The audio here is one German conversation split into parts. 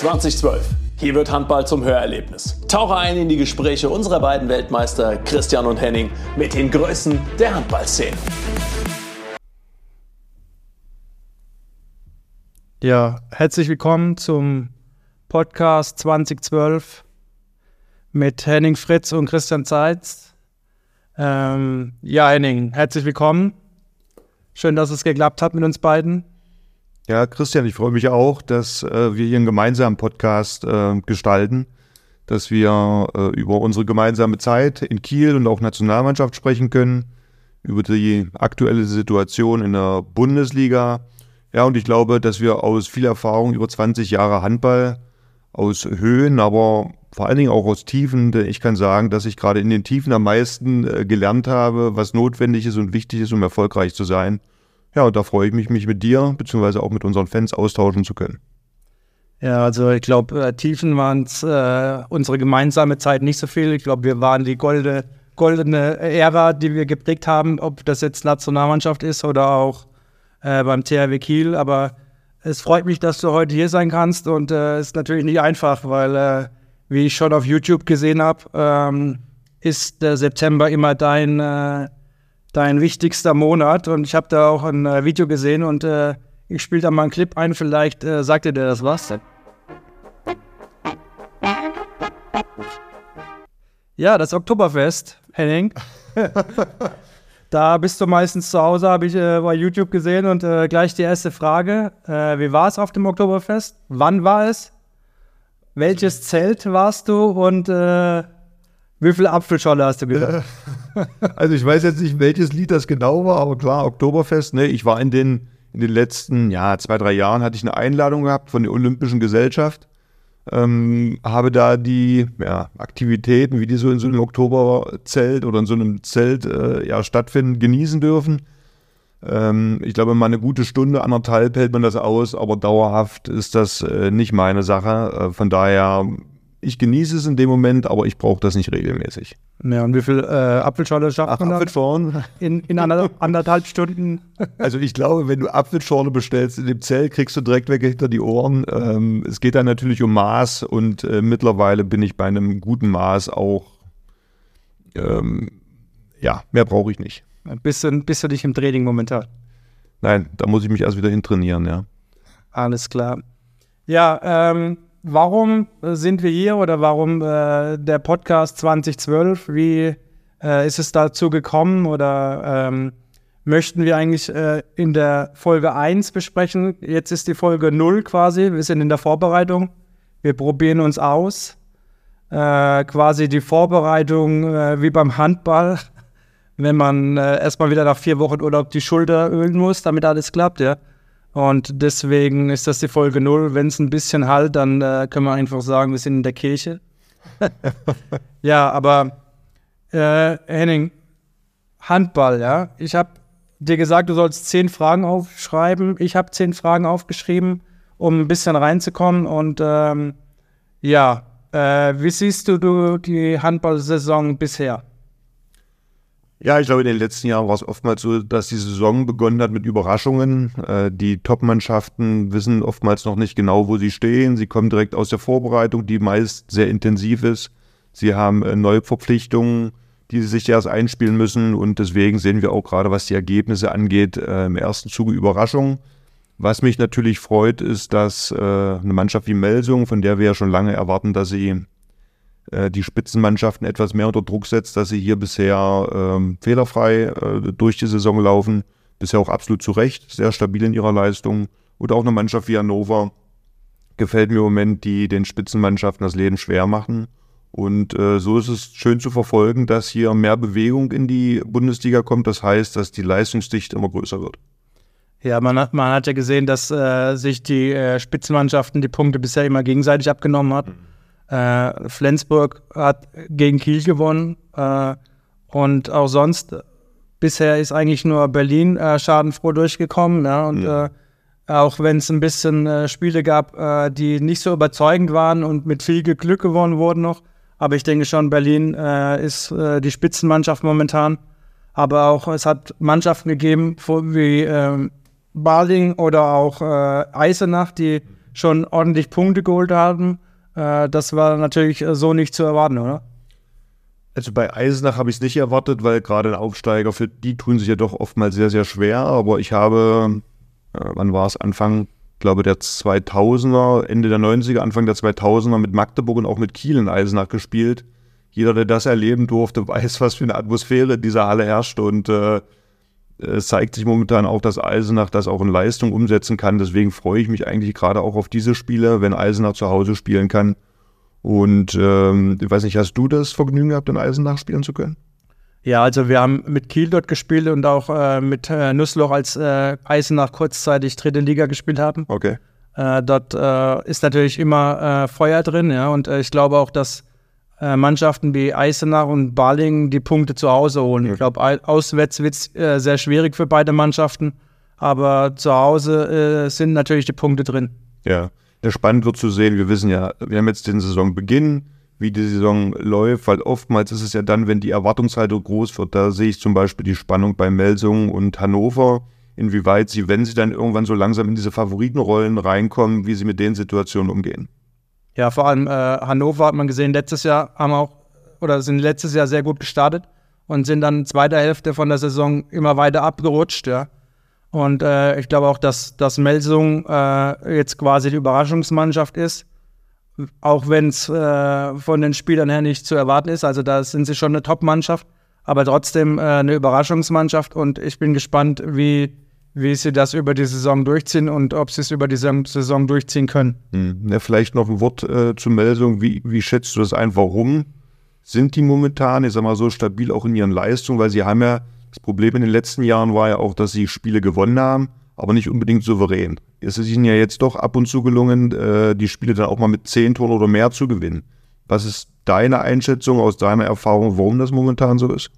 2012. Hier wird Handball zum Hörerlebnis. Tauche ein in die Gespräche unserer beiden Weltmeister Christian und Henning mit den Größen der Handballszene. Ja, herzlich willkommen zum Podcast 2012 mit Henning Fritz und Christian Zeitz. Ähm, ja, Henning, herzlich willkommen. Schön, dass es geklappt hat mit uns beiden. Ja, Christian, ich freue mich auch, dass äh, wir hier einen gemeinsamen Podcast äh, gestalten, dass wir äh, über unsere gemeinsame Zeit in Kiel und auch Nationalmannschaft sprechen können, über die aktuelle Situation in der Bundesliga. Ja, und ich glaube, dass wir aus viel Erfahrung über 20 Jahre Handball, aus Höhen, aber vor allen Dingen auch aus Tiefen, denn ich kann sagen, dass ich gerade in den Tiefen am meisten äh, gelernt habe, was notwendig ist und wichtig ist, um erfolgreich zu sein. Ja, und da freue ich mich, mich mit dir beziehungsweise auch mit unseren Fans austauschen zu können. Ja, also ich glaube, äh, Tiefen waren es äh, unsere gemeinsame Zeit nicht so viel. Ich glaube, wir waren die goldene, goldene Ära, die wir geprägt haben, ob das jetzt Nationalmannschaft ist oder auch äh, beim THW Kiel. Aber es freut mich, dass du heute hier sein kannst und es äh, ist natürlich nicht einfach, weil, äh, wie ich schon auf YouTube gesehen habe, ähm, ist der September immer dein äh, dein wichtigster Monat. Und ich habe da auch ein äh, Video gesehen und äh, ich spiele da mal einen Clip ein. Vielleicht äh, sagt dir das was. Ja, das Oktoberfest, Henning. da bist du meistens zu Hause, habe ich äh, bei YouTube gesehen. Und äh, gleich die erste Frage. Äh, wie war es auf dem Oktoberfest? Wann war es? Welches Zelt warst du? Und wie viel Apfelschorle hast du gesagt? also ich weiß jetzt nicht, welches Lied das genau war, aber klar, Oktoberfest, ne? Ich war in den, in den letzten, ja, zwei, drei Jahren hatte ich eine Einladung gehabt von der Olympischen Gesellschaft. Ähm, habe da die ja, Aktivitäten, wie die so in so einem Oktoberzelt oder in so einem Zelt äh, ja, stattfinden, genießen dürfen. Ähm, ich glaube, mal eine gute Stunde, anderthalb hält man das aus, aber dauerhaft ist das äh, nicht meine Sache. Äh, von daher ich genieße es in dem Moment, aber ich brauche das nicht regelmäßig. Ja, und wie viel äh, Apfelschorle schafft Ach, man Apfelschorle? In, in ander, anderthalb Stunden? Also ich glaube, wenn du Apfelschorle bestellst in dem Zelt, kriegst du direkt weg hinter die Ohren. Ähm, es geht dann natürlich um Maß und äh, mittlerweile bin ich bei einem guten Maß auch, ähm, ja, mehr brauche ich nicht. Bist du, bist du nicht im Training momentan? Nein, da muss ich mich erst wieder hintrainieren, ja. Alles klar. Ja, ähm, warum sind wir hier oder warum äh, der Podcast 2012? Wie äh, ist es dazu gekommen oder ähm, möchten wir eigentlich äh, in der Folge 1 besprechen? Jetzt ist die Folge 0 quasi. Wir sind in der Vorbereitung. Wir probieren uns aus. Äh, quasi die Vorbereitung äh, wie beim Handball. Wenn man äh, erstmal wieder nach vier Wochen Urlaub die Schulter ölen muss, damit alles klappt, ja. Und deswegen ist das die Folge 0. Wenn es ein bisschen halt, dann äh, können wir einfach sagen, wir sind in der Kirche. ja, aber äh, Henning, Handball, ja. Ich habe dir gesagt, du sollst zehn Fragen aufschreiben. Ich habe zehn Fragen aufgeschrieben, um ein bisschen reinzukommen. Und ähm, ja, äh, wie siehst du, du die Handballsaison bisher? Ja, ich glaube, in den letzten Jahren war es oftmals so, dass die Saison begonnen hat mit Überraschungen. Äh, die Top-Mannschaften wissen oftmals noch nicht genau, wo sie stehen. Sie kommen direkt aus der Vorbereitung, die meist sehr intensiv ist. Sie haben äh, neue Verpflichtungen, die sie sich erst einspielen müssen. Und deswegen sehen wir auch gerade, was die Ergebnisse angeht, äh, im ersten Zuge Überraschungen. Was mich natürlich freut, ist, dass eine Mannschaft wie Melsung, von der wir ja schon lange erwarten, dass sie äh, die Spitzenmannschaften etwas mehr unter Druck setzt, dass sie hier bisher ähm, fehlerfrei äh, durch die Saison laufen. Bisher auch absolut zu Recht, sehr stabil in ihrer Leistung. Oder auch eine Mannschaft wie Hannover gefällt mir im Moment, die den Spitzenmannschaften das Leben schwer machen. Und äh, so ist es schön zu verfolgen, dass hier mehr Bewegung in die Bundesliga kommt. Das heißt, dass die Leistungsdichte immer größer wird. Ja, man hat, man hat ja gesehen, dass äh, sich die äh, Spitzenmannschaften die Punkte bisher immer gegenseitig abgenommen haben. Mhm. Äh, Flensburg hat gegen Kiel gewonnen äh, und auch sonst bisher ist eigentlich nur Berlin äh, schadenfroh durchgekommen. Ja, und ja. Äh, auch wenn es ein bisschen äh, Spiele gab, äh, die nicht so überzeugend waren und mit viel Glück gewonnen wurden noch. Aber ich denke schon, Berlin ist die Spitzenmannschaft momentan. Aber auch es hat Mannschaften gegeben, wie ähm, Baling oder auch Eisenach, die schon ordentlich Punkte geholt haben. Äh, das war natürlich so nicht zu erwarten, oder? Also bei Eisenach habe ich es nicht erwartet, weil gerade ein Aufsteiger, für die tun sich ja doch oftmals sehr, sehr schwer. Aber ich habe, äh, wann war es, Anfang, glaube der 2000er, Ende der 90er, Anfang der 2000er mit Magdeburg und auch mit Kiel in Eisenach gespielt. Jeder, der das erleben durfte, weiß, was für eine Atmosphäre in dieser Halle herrscht. Und äh, es zeigt sich momentan auch, dass Eisenach das auch in Leistung umsetzen kann. Deswegen freue ich mich eigentlich gerade auch auf diese Spiele, wenn Eisenach zu Hause spielen kann. Und ähm, ich weiß nicht, hast du das Vergnügen gehabt, in Eisenach spielen zu können? Ja, also wir haben mit Kiel dort gespielt und auch äh, mit äh, Nussloch, als äh, Eisenach kurzzeitig dritte Liga gespielt haben. Okay. Äh, dort äh, ist natürlich immer äh, Feuer drin, ja, und ich glaube auch, dass Mannschaften wie Eisenach und Balingen die Punkte zu Hause holen. Ich glaube, auswärts wird es sehr schwierig für beide Mannschaften, aber zu Hause sind natürlich die Punkte drin. Ja, ja, spannend wird zu sehen. Wir wissen ja, wir haben jetzt den Saisonbeginn, wie die Saison läuft, weil oftmals ist es ja dann, wenn die Erwartungshaltung groß wird, da sehe ich zum Beispiel die Spannung bei Melsungen und Hannover, inwieweit sie, wenn sie dann irgendwann so langsam in diese Favoritenrollen reinkommen, wie sie mit den Situationen umgehen. Ja, vor allem äh, Hannover hat man gesehen, letztes Jahr haben auch, oder sind letztes Jahr sehr gut gestartet und sind dann zweiter Hälfte von der Saison immer weiter abgerutscht, ja. Und äh, ich glaube auch, dass, dass Melsung äh, jetzt quasi die Überraschungsmannschaft ist. Auch wenn es äh, von den Spielern her nicht zu erwarten ist. Also da sind sie schon eine Top-Mannschaft, aber trotzdem äh, eine Überraschungsmannschaft. Und ich bin gespannt, wie, wie sie das über die Saison durchziehen und ob sie es über die Saison durchziehen können. Hm. Ja, vielleicht noch ein Wort äh, zur Melsung. Wie, wie schätzt du das ein? Warum sind die momentan, ich sag mal, so stabil auch in ihren Leistungen? Weil sie haben ja das Problem in den letzten Jahren war ja auch, dass sie Spiele gewonnen haben, aber nicht unbedingt souverän. Es ist ihnen ja jetzt doch ab und zu gelungen, äh, die Spiele dann auch mal mit zehn Toren oder mehr zu gewinnen. Was ist deine Einschätzung aus deiner Erfahrung, warum das momentan so ist?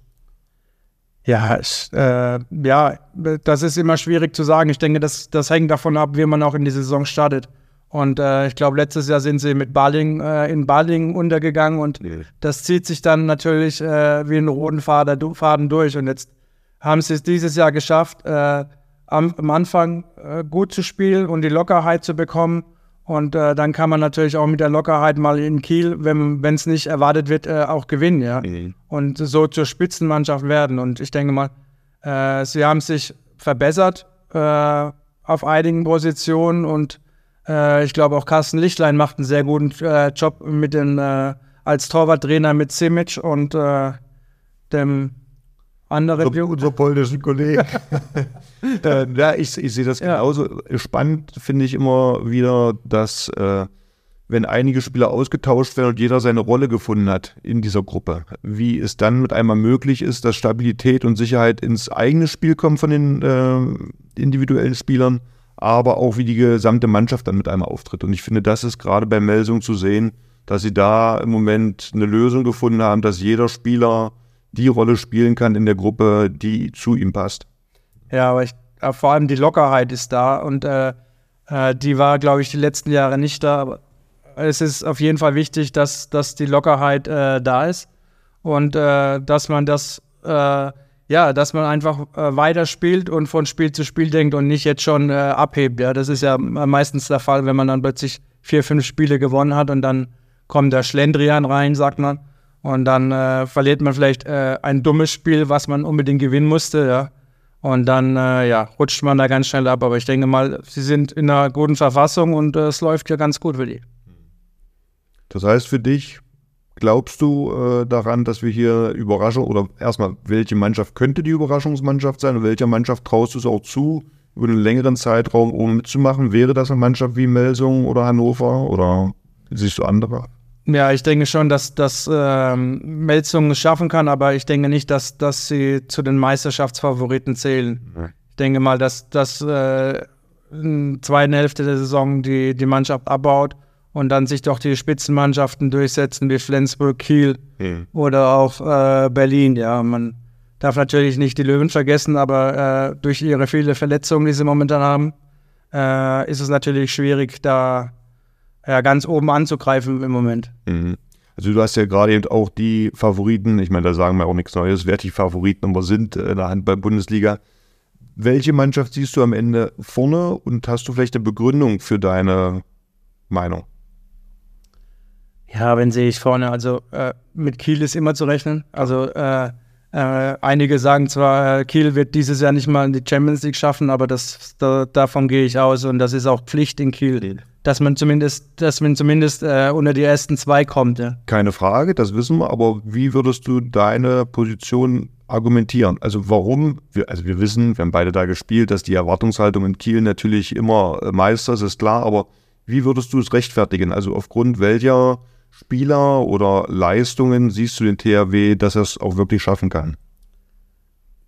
Ja, ich, äh, ja, das ist immer schwierig zu sagen. Ich denke, das, das hängt davon ab, wie man auch in die Saison startet. Und äh, ich glaube, letztes Jahr sind sie mit Baling äh, in Baling untergegangen und das zieht sich dann natürlich äh, wie ein roten Faden, Faden durch. Und jetzt haben sie es dieses Jahr geschafft, äh, am, am, Anfang äh, gut zu spielen und die Lockerheit zu bekommen. Und äh, dann kann man natürlich auch mit der Lockerheit mal in Kiel, wenn es nicht erwartet wird, äh, auch gewinnen, ja. Mhm. Und so zur Spitzenmannschaft werden. Und ich denke mal, äh, sie haben sich verbessert äh, auf einigen Positionen und ich glaube auch Carsten Lichtlein macht einen sehr guten Job mit den als Torwarttrainer mit Simic und dem andere so, unser polnischen Kollegen. äh, ja, ich, ich sehe das ja. genauso. Spannend finde ich immer wieder, dass äh, wenn einige Spieler ausgetauscht werden und jeder seine Rolle gefunden hat in dieser Gruppe, wie es dann mit einmal möglich ist, dass Stabilität und Sicherheit ins eigene Spiel kommen von den äh, individuellen Spielern, aber auch wie die gesamte Mannschaft dann mit einmal auftritt. Und ich finde, das ist gerade bei Melsung zu sehen, dass sie da im Moment eine Lösung gefunden haben, dass jeder Spieler die Rolle spielen kann in der Gruppe, die zu ihm passt. Ja, aber ich, äh, vor allem die Lockerheit ist da und äh, äh, die war, glaube ich, die letzten Jahre nicht da. Aber es ist auf jeden Fall wichtig, dass, dass die Lockerheit äh, da ist und äh, dass man das, ja, dass man einfach weiterspielt und von Spiel zu Spiel denkt und nicht jetzt schon abhebt. Ja, das ist ja meistens der Fall, wenn man dann plötzlich vier, fünf Spiele gewonnen hat und dann kommt der Schlendrian rein, sagt man. Und dann äh, verliert man vielleicht äh, ein dummes Spiel, was man unbedingt gewinnen musste, ja. Und dann äh, ja, rutscht man da ganz schnell ab. Aber ich denke mal, sie sind in einer guten Verfassung und äh, es läuft ja ganz gut für die. Das heißt für dich, glaubst du äh, daran, dass wir hier Überraschung oder erstmal, welche Mannschaft könnte die Überraschungsmannschaft sein und welcher Mannschaft traust du es auch zu, über einen längeren Zeitraum um mitzumachen? Wäre das eine Mannschaft wie Melsung oder Hannover oder siehst du andere? Ja, ich denke schon, dass das ähm, Melzung es schaffen kann, aber ich denke nicht, dass, dass sie zu den Meisterschaftsfavoriten zählen. Nee. Ich denke mal, dass, dass äh, in der zweiten Hälfte der Saison die, die Mannschaft abbaut und dann sich doch die Spitzenmannschaften durchsetzen wie Flensburg, Kiel mhm. oder auch äh, Berlin. Ja, man darf natürlich nicht die Löwen vergessen, aber äh, durch ihre viele Verletzungen, die sie momentan haben, äh, ist es natürlich schwierig, da ja, ganz oben anzugreifen im Moment. Mhm. Also du hast ja gerade eben auch die Favoriten, ich meine, da sagen wir auch nichts Neues, wer die Favoriten aber sind in der Handball-Bundesliga. Welche Mannschaft siehst du am Ende vorne und hast du vielleicht eine Begründung für deine Meinung? Ja, wen sehe ich vorne? Also äh, mit Kiel ist immer zu rechnen. Also äh, äh, einige sagen zwar, äh, Kiel wird dieses Jahr nicht mal in die Champions League schaffen, aber das, da, davon gehe ich aus und das ist auch Pflicht in Kiel, dass man zumindest, dass man zumindest äh, unter die ersten zwei kommt. Ja. Keine Frage, das wissen wir, aber wie würdest du deine Position argumentieren? Also warum, wir, also wir wissen, wir haben beide da gespielt, dass die Erwartungshaltung in Kiel natürlich immer äh, Meister ist, ist klar, aber wie würdest du es rechtfertigen? Also aufgrund welcher Spieler oder Leistungen siehst du den THW, dass er es auch wirklich schaffen kann?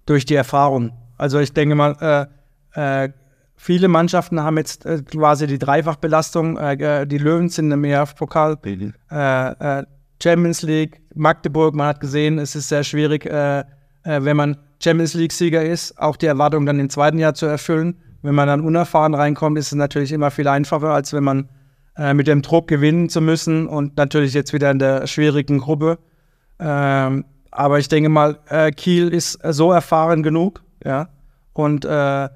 Durch die Erfahrung. Also ich denke mal, äh, äh, viele Mannschaften haben jetzt äh, quasi die Dreifachbelastung. Äh, äh, die Löwen sind im EF-Pokal, äh, Champions League, Magdeburg. Man hat gesehen, es ist sehr schwierig, wenn man Champions League-Sieger ist, auch die Erwartung dann im zweiten Jahr zu erfüllen. Wenn man dann unerfahren reinkommt, ist es natürlich immer viel einfacher, als wenn man äh, mit dem Druck gewinnen zu müssen und natürlich jetzt wieder in der schwierigen Gruppe. Ähm, aber ich denke mal, äh, Kiel ist so erfahren genug, ja. Und äh,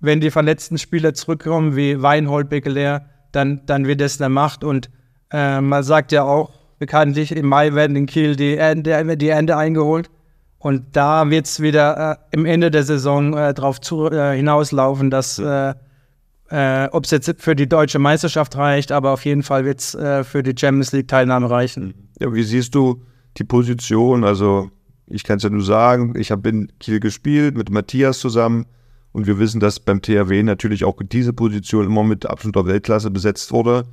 wenn die verletzten Spieler zurückkommen, wie Weinhold, Beckeleer, dann, dann wird es eine Macht. Und äh, man sagt ja auch bekanntlich, im Mai werden in Kiel die Ende, die Ende eingeholt. Und da wird es wieder äh, im Ende der Saison äh, darauf äh, hinauslaufen, dass äh, äh, Ob es jetzt für die deutsche Meisterschaft reicht, aber auf jeden Fall wird es äh, für die Champions League-Teilnahme reichen. Ja, wie siehst du die Position? Also, ich kann es ja nur sagen, ich habe in Kiel gespielt mit Matthias zusammen und wir wissen, dass beim THW natürlich auch diese Position immer mit absoluter Weltklasse besetzt wurde.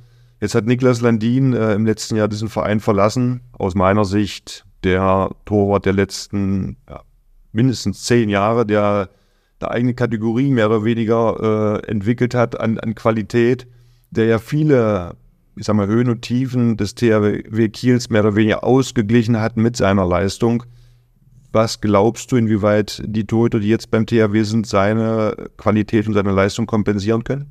Jetzt hat Niklas Landin äh, im letzten Jahr diesen Verein verlassen. Aus meiner Sicht der Torwart der letzten ja, mindestens zehn Jahre, der eine eigene Kategorie mehr oder weniger äh, entwickelt hat an, an Qualität, der ja viele, ich sag mal, Höhen und Tiefen des THW Kiels mehr oder weniger ausgeglichen hat mit seiner Leistung. Was glaubst du, inwieweit die Torhüter, die jetzt beim THW sind, seine Qualität und seine Leistung kompensieren können?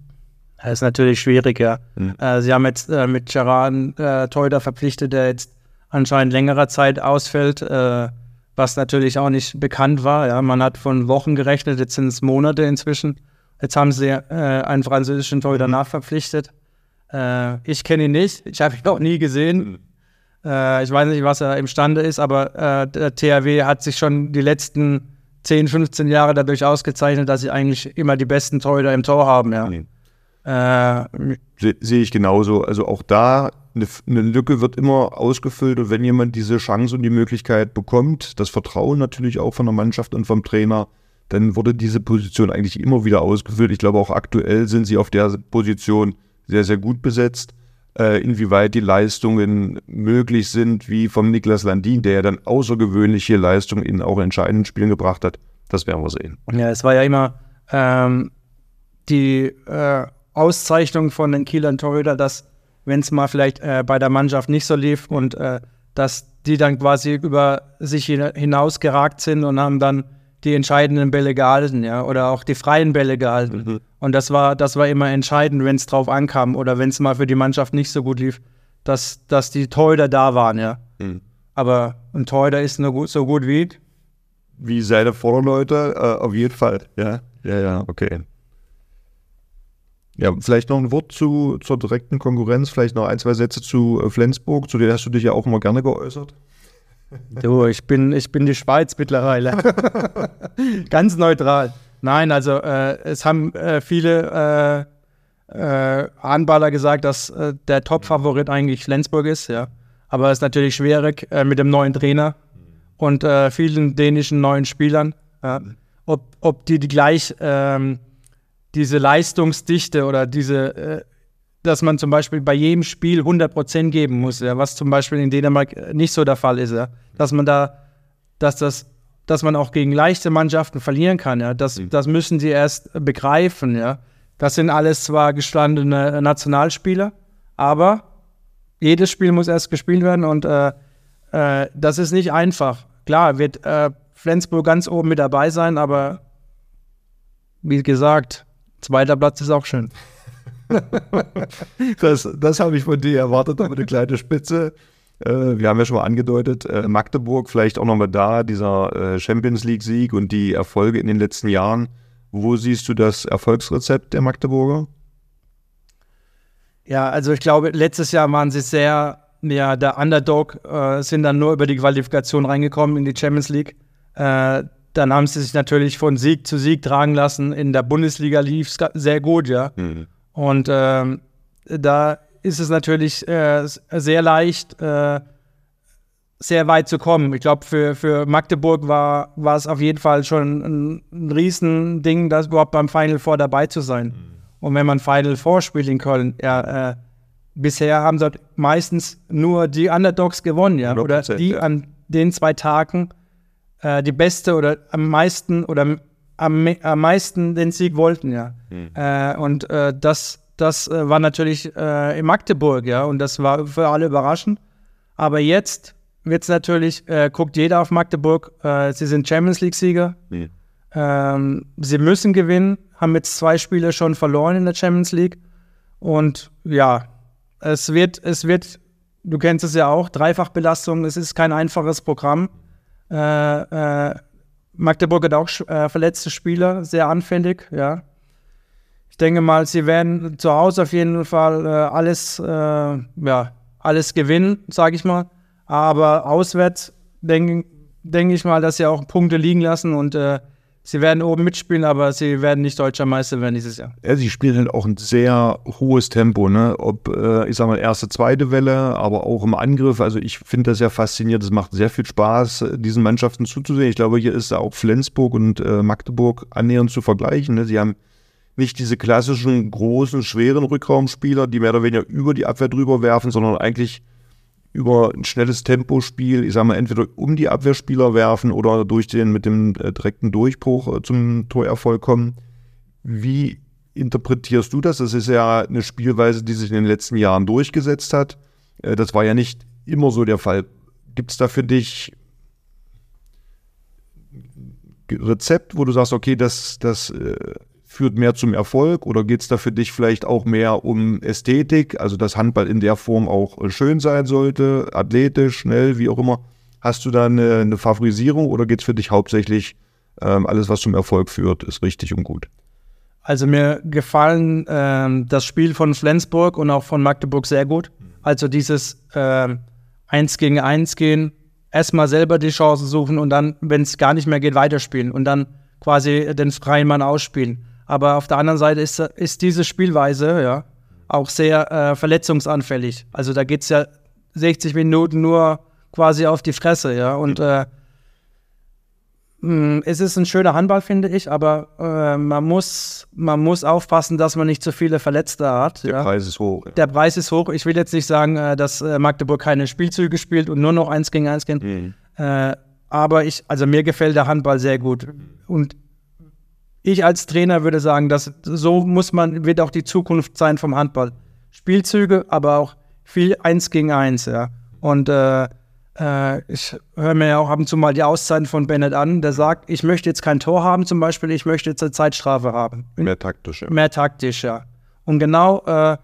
Das ist natürlich schwierig, ja. Mhm. Äh, sie haben jetzt äh, mit Gerard einen äh, Torhüter verpflichtet, der jetzt anscheinend längerer Zeit ausfällt. Äh, was natürlich auch nicht bekannt war. Ja, man hat von Wochen gerechnet, jetzt sind es Monate inzwischen. Jetzt haben sie äh, einen französischen Torhüter mhm. nachverpflichtet. Äh, ich kenne ihn nicht, ich habe ihn auch nie gesehen. Äh, ich weiß nicht, was er imstande ist, aber äh, der THW hat sich schon die letzten 10, 15 Jahre dadurch ausgezeichnet, dass sie eigentlich immer die besten Torhüter im Tor haben. Ja. Mhm. Sehe seh ich genauso. Also auch da eine, eine, Lücke wird immer ausgefüllt und wenn jemand diese Chance und die Möglichkeit bekommt, das Vertrauen natürlich auch von der Mannschaft und vom Trainer, dann wurde diese Position eigentlich immer wieder ausgefüllt. Ich glaube auch aktuell sind sie auf der Position sehr, sehr gut besetzt. Äh, inwieweit die Leistungen möglich sind, wie vom Niklas Landin, der ja dann außergewöhnliche Leistungen in auch entscheidenden Spielen gebracht hat, das werden wir sehen. Ja, es war ja immer ähm, die äh, Auszeichnung von den Kielern Torhüter, dass wenn es mal vielleicht äh, bei der Mannschaft nicht so lief und äh, dass die dann quasi über sich hinaus geragt sind und haben dann die entscheidenden Bälle gehalten, ja, oder auch die freien Bälle gehalten. Mhm. Und das war, das war immer entscheidend, wenn es drauf ankam oder wenn es mal für die Mannschaft nicht so gut lief, dass, dass die Torhüter da waren, ja. Mhm. Aber ein Torhüter ist nur gut, so gut wie wie seine Vorderleute, äh, auf jeden Fall, ja. Ja, ja, okay. Ja, vielleicht noch ein Wort zu, zur direkten Konkurrenz, vielleicht noch ein, zwei Sätze zu äh, Flensburg, zu der hast du dich ja auch immer gerne geäußert. Du, ich bin, ich bin die Schweiz mittlerweile. Ganz neutral. Nein, also äh, es haben äh, viele äh, äh Handballer gesagt, dass äh, der Top-Favorit eigentlich Flensburg ist, ja. Aber es ist natürlich schwierig mit dem neuen Trainer und vielen dänischen neuen Spielern, ja. ob, ob die, die gleich ähm, diese Leistungsdichte oder diese, äh, dass man zum Beispiel bei jedem Spiel 100% geben muss, ja, was zum Beispiel in Dänemark nicht so der Fall ist, ja, dass man da, dass das, dass man auch gegen leichte Mannschaften verlieren kann, ja, das, mhm. das müssen sie erst begreifen, ja. Das sind alles zwar gestandene Nationalspieler, aber jedes Spiel muss erst gespielt werden und äh, äh, das ist nicht einfach. Klar, wird äh, Flensburg ganz oben mit dabei sein, aber wie gesagt, Zweiter Platz ist auch schön. das das habe ich von dir erwartet, aber eine kleine Spitze. Äh, wir haben ja schon mal angedeutet, äh, Magdeburg vielleicht auch nochmal da, dieser äh, Champions League-Sieg und die Erfolge in den letzten Jahren. Wo siehst du das Erfolgsrezept der Magdeburger? Ja, also ich glaube, letztes Jahr waren sie sehr, ja, der Underdog, äh, sind dann nur über die Qualifikation reingekommen in die Champions League. Äh, dann haben sie sich natürlich von Sieg zu Sieg tragen lassen. In der Bundesliga lief es sehr gut, ja. Mhm. Und ähm, da ist es natürlich äh, sehr leicht, äh, sehr weit zu kommen. Ich glaube, für, für Magdeburg war, war es auf jeden Fall schon ein, ein Riesending, das überhaupt beim Final Four dabei zu sein. Mhm. Und wenn man Final Four spielt in Köln, ja, äh, bisher haben sie meistens nur die Underdogs gewonnen, ja, oder die ja. an den zwei Tagen äh, die beste oder am meisten oder am, am meisten den Sieg wollten, ja. Mhm. Äh, und äh, das, das äh, war natürlich äh, in Magdeburg, ja, und das war für alle überraschend. Aber jetzt wird es natürlich, äh, guckt jeder auf Magdeburg, sie sind Champions League-Sieger. Mhm. Ähm, sie müssen gewinnen, haben jetzt zwei Spiele schon verloren in der Champions League. Und ja, es wird, es wird, du kennst es ja auch, Dreifachbelastung, es ist kein einfaches Programm. Äh, äh, Magdeburg hat auch äh, verletzte Spieler, sehr anfällig, ja. Ich denke mal, sie werden zu Hause auf jeden Fall äh, alles, äh, ja, alles gewinnen, sage ich mal. Aber auswärts denke denk ich mal, dass sie auch Punkte liegen lassen und äh, Sie werden oben mitspielen, aber sie werden nicht deutscher Meister werden dieses Jahr. Ja, sie spielen halt auch ein sehr hohes Tempo, ne? Ob, äh, ich sag mal, erste, zweite Welle, aber auch im Angriff. Also ich finde das sehr faszinierend. Es macht sehr viel Spaß, diesen Mannschaften zuzusehen. Ich glaube, hier ist auch Flensburg und äh, Magdeburg annähernd zu vergleichen. Ne? Sie haben nicht diese klassischen großen, schweren Rückraumspieler, die mehr oder weniger über die Abwehr drüber werfen, sondern eigentlich über ein schnelles Tempospiel, ich sage mal, entweder um die Abwehrspieler werfen oder durch den mit dem äh, direkten Durchbruch äh, zum Torerfolg kommen. Wie interpretierst du das? Das ist ja eine Spielweise, die sich in den letzten Jahren durchgesetzt hat. Äh, das war ja nicht immer so der Fall. Gibt es da für dich Rezept, wo du sagst, okay, das, das äh, führt mehr zum Erfolg oder geht es da für dich vielleicht auch mehr um Ästhetik, also dass Handball in der Form auch äh, schön sein sollte, athletisch, schnell, wie auch immer? Hast du da eine, eine Favorisierung oder geht es für dich hauptsächlich ähm, alles, was zum Erfolg führt, ist richtig und gut? Also mir gefallen ähm, das Spiel von Flensburg und auch von Magdeburg sehr gut. Also dieses ähm, Eins gegen Eins gehen, erstmal selber die Chance suchen und dann, wenn es gar nicht mehr geht, weiterspielen und dann quasi den freien Mann ausspielen. Aber auf der anderen Seite ist, ist diese Spielweise ja auch sehr äh, verletzungsanfällig. Also da geht es ja 60 Minuten nur quasi auf die Fresse, ja. Und äh, hm, es ist ein schöner Handball, finde ich, aber äh, man, muss, man muss aufpassen, dass man nicht zu viele Verletzte hat. Der ja? Preis ist hoch. Ja. Der Preis ist hoch. Ich will jetzt nicht sagen, äh, dass äh, Magdeburg keine Spielzüge spielt und nur noch eins gegen eins gehen. Mhm. Äh, aber ich, also mir gefällt der Handball sehr gut. Und ich als Trainer würde sagen, dass so muss man, wird auch die Zukunft sein vom Handball. Spielzüge, aber auch viel eins gegen eins, ja. Und äh, äh, ich höre mir ja auch ab und zu mal die Auszeiten von Bennett an, der sagt, ich möchte jetzt kein Tor haben zum Beispiel, ich möchte jetzt eine Zeitstrafe haben. Mehr taktisch, ja. Mehr taktisch, ja. Und genau, äh,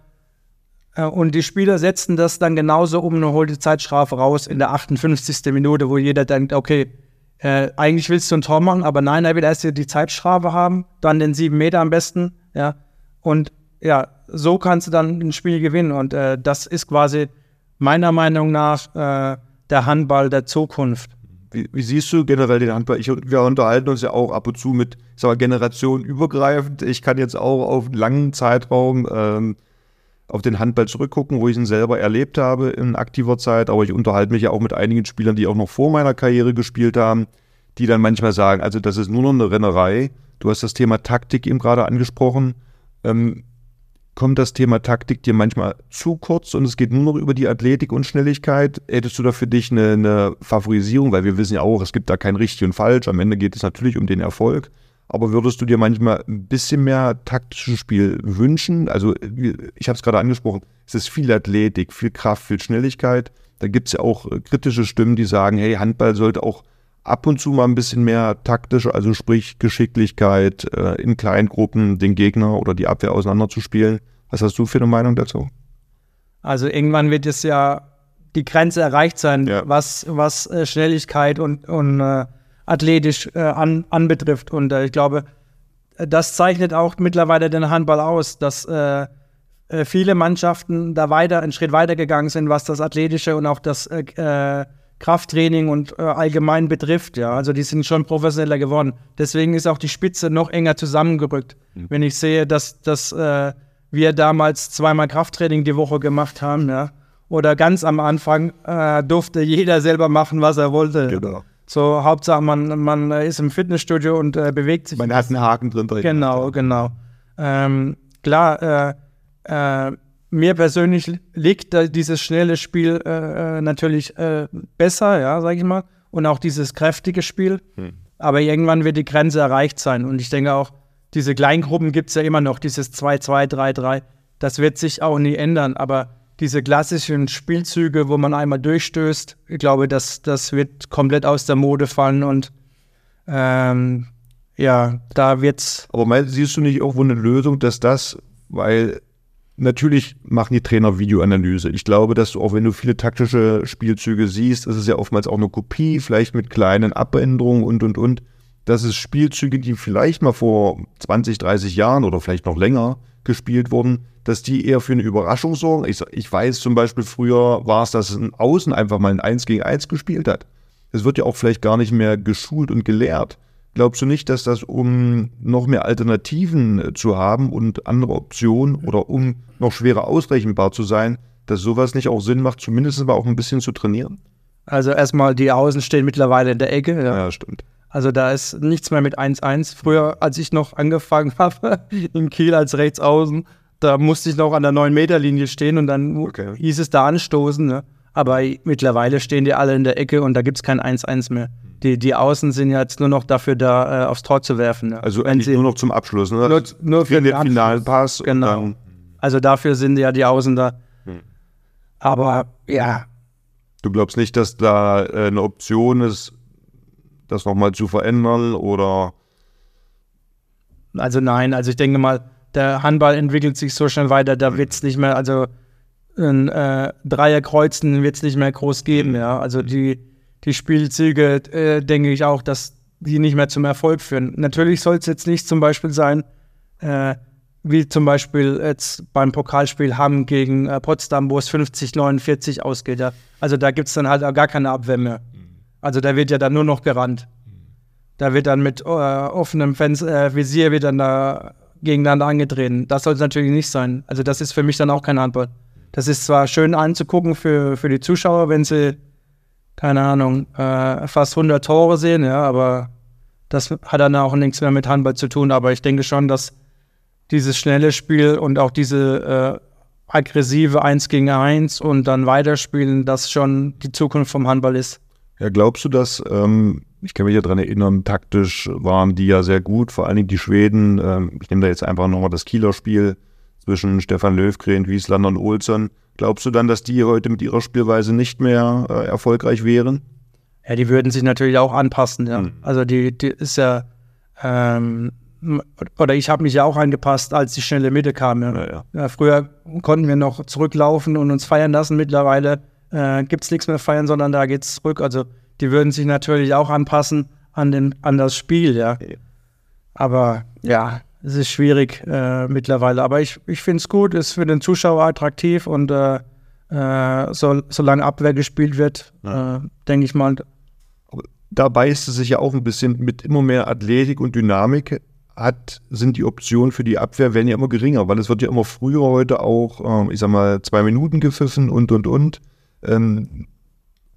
äh und die Spieler setzen das dann genauso um und holen die Zeitstrafe raus in der 58. Minute, wo jeder denkt, okay, äh, eigentlich willst du ein Tor machen, aber nein, er will erst die Zeitstrafe haben, dann den sieben Meter am besten, ja. Und ja, so kannst du dann ein Spiel gewinnen. Und äh, das ist quasi meiner Meinung nach äh, der Handball der Zukunft. Wie, wie, siehst du generell den Handball? Ich, wir unterhalten uns ja auch ab und zu mit, ich sag mal, generationenübergreifend. Ich kann jetzt auch auf einen langen Zeitraum ähm, auf den Handball zurückgucken, wo ich ihn selber erlebt habe in aktiver Zeit. Aber ich unterhalte mich ja auch mit einigen Spielern, die auch noch vor meiner Karriere gespielt haben, die dann manchmal sagen, also das ist nur noch eine Rennerei. Du hast das Thema Taktik eben gerade angesprochen. Ähm, kommt das Thema Taktik dir manchmal zu kurz und es geht nur noch über die Athletik und Schnelligkeit? Hättest du da für dich eine, eine Favorisierung? Weil wir wissen ja auch, es gibt da kein richtig und falsch. Am Ende geht es natürlich um den Erfolg. Aber würdest du dir manchmal ein bisschen mehr taktisches Spiel wünschen? Also, ich habe es gerade angesprochen, es ist viel Athletik, viel Kraft, viel Schnelligkeit. Da gibt es ja auch äh, kritische Stimmen, die sagen, hey, Handball sollte auch ab und zu mal ein bisschen mehr taktisch, also sprich Geschicklichkeit, äh, in Kleingruppen den Gegner oder die Abwehr auseinanderzuspielen. Was hast du für eine Meinung dazu? Also irgendwann wird es ja die Grenze erreicht sein, ja. was, was äh, Schnelligkeit und, und äh, athletisch äh, an, anbetrifft. Und äh, ich glaube, das zeichnet auch mittlerweile den Handball aus, dass äh, äh, viele Mannschaften da weiter, einen Schritt weiter gegangen sind, was das Athletische und auch das äh, äh, Krafttraining und allgemein betrifft. Ja, also die sind schon professioneller geworden. Deswegen ist auch die Spitze noch enger zusammengerückt. Mhm. Wenn ich sehe, dass, dass wir damals zweimal Krafttraining die Woche gemacht haben, ja, oder ganz am Anfang äh, durfte jeder selber machen, was er wollte. Genau. So, Hauptsache, man, man ist im Fitnessstudio und äh, bewegt sich. Man hat einen Haken drin. drin. Genau, genau. Ähm, klar, äh, äh, mir persönlich liegt dieses schnelle Spiel äh, äh, natürlich äh, besser, ja, sag ich mal. Und auch dieses kräftige Spiel. Hm. Aber irgendwann wird die Grenze erreicht sein. Und ich denke auch, diese Kleingruppen gibt es ja immer noch, dieses 2-2-3-3. Das wird sich auch nie ändern. Aber diese klassischen Spielzüge, wo man einmal durchstößt, ich glaube, das, das wird komplett aus der Mode fallen. Und ähm, ja, da wird's. Aber meinst, siehst du nicht irgendwo eine Lösung, dass das, weil Natürlich machen die Trainer Videoanalyse. Ich glaube, dass du auch, wenn du viele taktische Spielzüge siehst, ist es ja oftmals auch eine Kopie, vielleicht mit kleinen Abänderungen und, und, und. Dass es Spielzüge, die vielleicht mal vor 20, 30 Jahren oder vielleicht noch länger gespielt wurden, dass die eher für eine Überraschung sorgen. Ich, ich weiß zum Beispiel, früher war es, dass ein Außen einfach mal ein 1 gegen 1 gespielt hat. Es wird ja auch vielleicht gar nicht mehr geschult und gelehrt. Glaubst du nicht, dass das, um noch mehr Alternativen äh, zu haben und andere Optionen oder um noch schwerer ausrechenbar zu sein, dass sowas nicht auch Sinn macht, zumindest mal auch ein bisschen zu trainieren? Also erstmal, die Außen stehen mittlerweile in der Ecke. Ja, ja stimmt. Also da ist nichts mehr mit 1-1. Früher, als ich noch angefangen habe in Kiel als Rechtsaußen, da musste ich noch an der 9-Meter-Linie stehen und dann okay. hieß es da anstoßen. Ne? Aber mittlerweile stehen die alle in der Ecke und da gibt es kein 1-1 mehr die, die Außen sind jetzt nur noch dafür da, äh, aufs Tor zu werfen. Ne? Also eigentlich nur noch zum Abschluss, ne? Nur, nur für den finalen Pass. Genau. Also dafür sind ja die Außen da. Hm. Aber ja. Du glaubst nicht, dass da äh, eine Option ist, das nochmal zu verändern oder? Also nein, also ich denke mal, der Handball entwickelt sich so schnell weiter, da wird es nicht mehr, also ein äh, Dreierkreuzen wird es nicht mehr groß geben, ja. Also die die Spielzüge, äh, denke ich auch, dass die nicht mehr zum Erfolg führen. Natürlich soll es jetzt nicht zum Beispiel sein, äh, wie zum Beispiel jetzt beim Pokalspiel Hamm gegen äh, Potsdam, wo es 50-49 ausgeht. Ja. Also da gibt es dann halt auch gar keine Abwehr mehr. Also da wird ja dann nur noch gerannt. Da wird dann mit äh, offenem Fenster, äh, Visier wird dann da gegeneinander angetreten. Das soll es natürlich nicht sein. Also das ist für mich dann auch kein Handball. Das ist zwar schön anzugucken für, für die Zuschauer, wenn sie keine Ahnung, äh, fast 100 Tore sehen, ja, aber das hat dann auch nichts mehr mit Handball zu tun. Aber ich denke schon, dass dieses schnelle Spiel und auch diese äh, aggressive 1 gegen 1 und dann weiterspielen, das schon die Zukunft vom Handball ist. Ja, glaubst du, dass, ähm, ich kann mich ja daran erinnern, taktisch waren die ja sehr gut, vor allen Dingen die Schweden. Ähm, ich nehme da jetzt einfach nochmal das Kieler Spiel zwischen Stefan Löwgren, Wieslander und Olsson. Glaubst du dann, dass die heute mit ihrer Spielweise nicht mehr äh, erfolgreich wären? Ja, die würden sich natürlich auch anpassen, ja. Mhm. Also die, die ist ja, ähm, oder ich habe mich ja auch angepasst, als die schnelle Mitte kam. Ja, ja. früher konnten wir noch zurücklaufen und uns feiern lassen. Mittlerweile äh, gibt es nichts mehr feiern, sondern da geht es zurück. Also die würden sich natürlich auch anpassen an, den, an das Spiel, ja. Aber ja, es ist schwierig äh, mittlerweile. Aber ich, ich finde es gut, ist für den Zuschauer attraktiv und äh, äh, so, solange Abwehr gespielt wird, ja. Äh, denke ich mal. Da beißt es sich ja auch ein bisschen mit immer mehr Athletik und Dynamik. Hat, sind die Optionen für die Abwehr werden ja immer geringer, weil es wird ja immer früher heute auch, ähm, ich sag mal, zwei Minuten gepfiffen und und und. Ähm,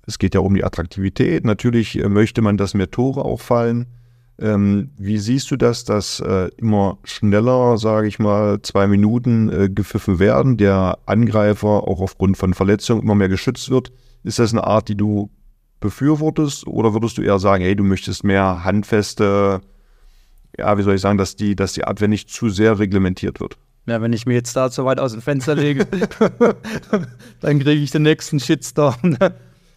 es geht ja um die Attraktivität. Natürlich äh, möchte man, dass mehr Tore auch fallen. Ähm, wie siehst du das, dass äh, immer schneller, sage ich mal, zwei Minuten äh, gepfiffen werden, der Angreifer auch aufgrund von Verletzungen immer mehr geschützt wird? Ist das eine Art, die du befürwortest oder würdest du eher sagen, hey, du möchtest mehr handfeste, ja, wie soll ich sagen, dass die, dass die Abwehr nicht zu sehr reglementiert wird? Ja, wenn ich mir jetzt da so weit aus dem Fenster lege, dann kriege ich den nächsten Shitstorm.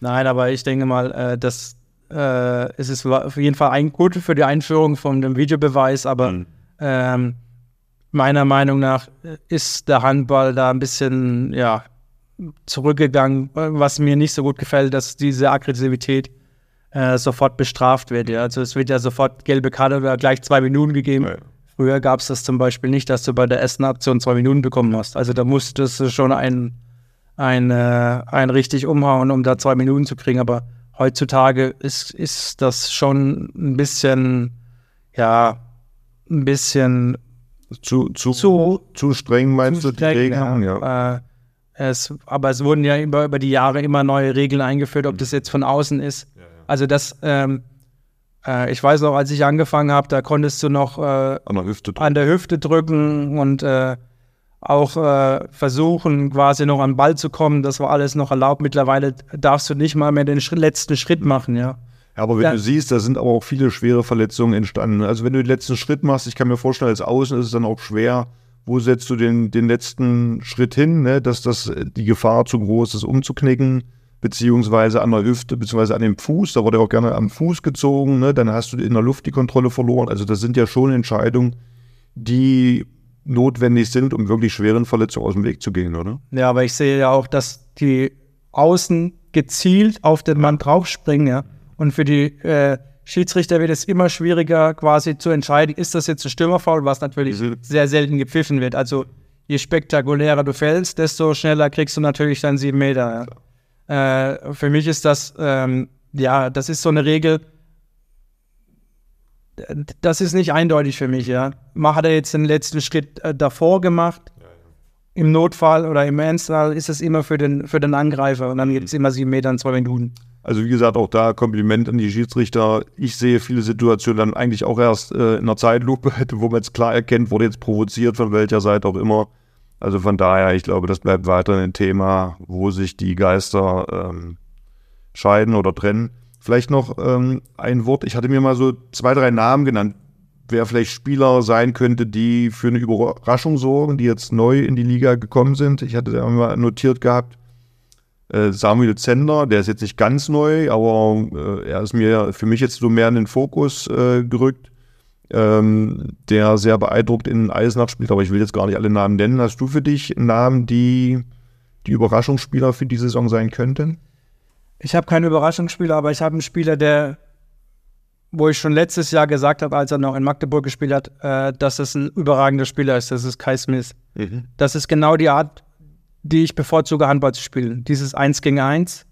Nein, aber ich denke mal, äh, dass äh, es ist auf jeden Fall ein, gut für die Einführung von dem Videobeweis, aber mhm. ähm, meiner Meinung nach ist der Handball da ein bisschen ja, zurückgegangen, was mir nicht so gut gefällt, dass diese Aggressivität äh, sofort bestraft wird. Ja. Also es wird ja sofort gelbe Karte oder gleich zwei Minuten gegeben. Ja. Früher gab es das zum Beispiel nicht, dass du bei der ersten Aktion zwei Minuten bekommen hast. Also da musstest du schon ein, ein, äh, ein richtig umhauen, um da zwei Minuten zu kriegen. Aber heutzutage ist, ist das schon ein bisschen, ja, ein bisschen Zu, zu, zu, zu streng meinst zu du die Regeln? Ja. ja. Äh, es, aber es wurden ja über, über die Jahre immer neue Regeln eingeführt, ob das jetzt von außen ist. Also das, ähm, äh, ich weiß noch, als ich angefangen habe, da konntest du noch äh, An der Hüfte drücken. an der Hüfte drücken und äh, auch äh, versuchen, quasi noch an den Ball zu kommen. Das war alles noch erlaubt. Mittlerweile darfst du nicht mal mehr den Schritt, letzten Schritt machen, ja. Ja, aber wenn Ja. du siehst, da sind aber auch viele schwere Verletzungen entstanden. Also wenn du den letzten Schritt machst, ich kann mir vorstellen, als Außen ist es dann auch schwer, wo setzt du den, den letzten Schritt hin, ne? dass das äh, die Gefahr zu groß ist, umzuknicken, beziehungsweise an der Hüfte, beziehungsweise an dem Fuß, da wurde auch gerne am Fuß gezogen, ne? dann hast du in der Luft die Kontrolle verloren. Also das sind ja schon Entscheidungen, die notwendig sind, um wirklich schweren Verletzungen aus dem Weg zu gehen, oder? Ja, aber ich sehe ja auch, dass die Außen gezielt auf den Mann draufspringen, ja. Und für die äh, Schiedsrichter wird es immer schwieriger, quasi zu entscheiden, ist das jetzt ein Stürmerfoul, was natürlich Mhm. sehr selten gepfiffen wird. Also je spektakulärer du fällst, desto schneller kriegst du natürlich dann sieben Meter. Ja. Äh, für mich ist das, ähm, ja, das ist so eine Regel, das ist nicht eindeutig für mich, ja. Hat er jetzt den letzten Schritt äh, davor gemacht. Im Notfall oder im Ernstfall ist es immer für den, für den Angreifer und dann gibt es immer sieben Meter und zwei Minuten. Also wie gesagt, auch da Kompliment an die Schiedsrichter. Ich sehe viele Situationen dann eigentlich auch erst äh, in der Zeitlupe, wo man es klar erkennt, wurde jetzt provoziert, von welcher Seite auch immer. Also von daher, ich glaube, das bleibt weiterhin ein Thema, wo sich die Geister ähm, scheiden oder trennen. Vielleicht noch ähm, ein Wort, ich hatte mir mal so zwei, drei Namen genannt, wer vielleicht Spieler sein könnte, die für eine Überraschung sorgen, die jetzt neu in die Liga gekommen sind. Ich hatte da mal notiert gehabt, äh, Samuel Zender, der ist jetzt nicht ganz neu, aber äh, er ist mir für mich jetzt so mehr in den Fokus äh, gerückt, ähm, der sehr beeindruckt in Eisenach spielt, aber ich will jetzt gar nicht alle Namen nennen. Hast du für dich Namen, die die Überraschungsspieler für die Saison sein könnten? Ich habe keinen Überraschungsspieler, aber ich habe einen Spieler, der, wo ich schon letztes Jahr gesagt habe, als er noch in Magdeburg gespielt hat, äh, dass es ein überragender Spieler ist. Das ist Kai Smith. Das ist genau die Art, die ich bevorzuge, Handball zu spielen. Dieses Eins gegen Eins.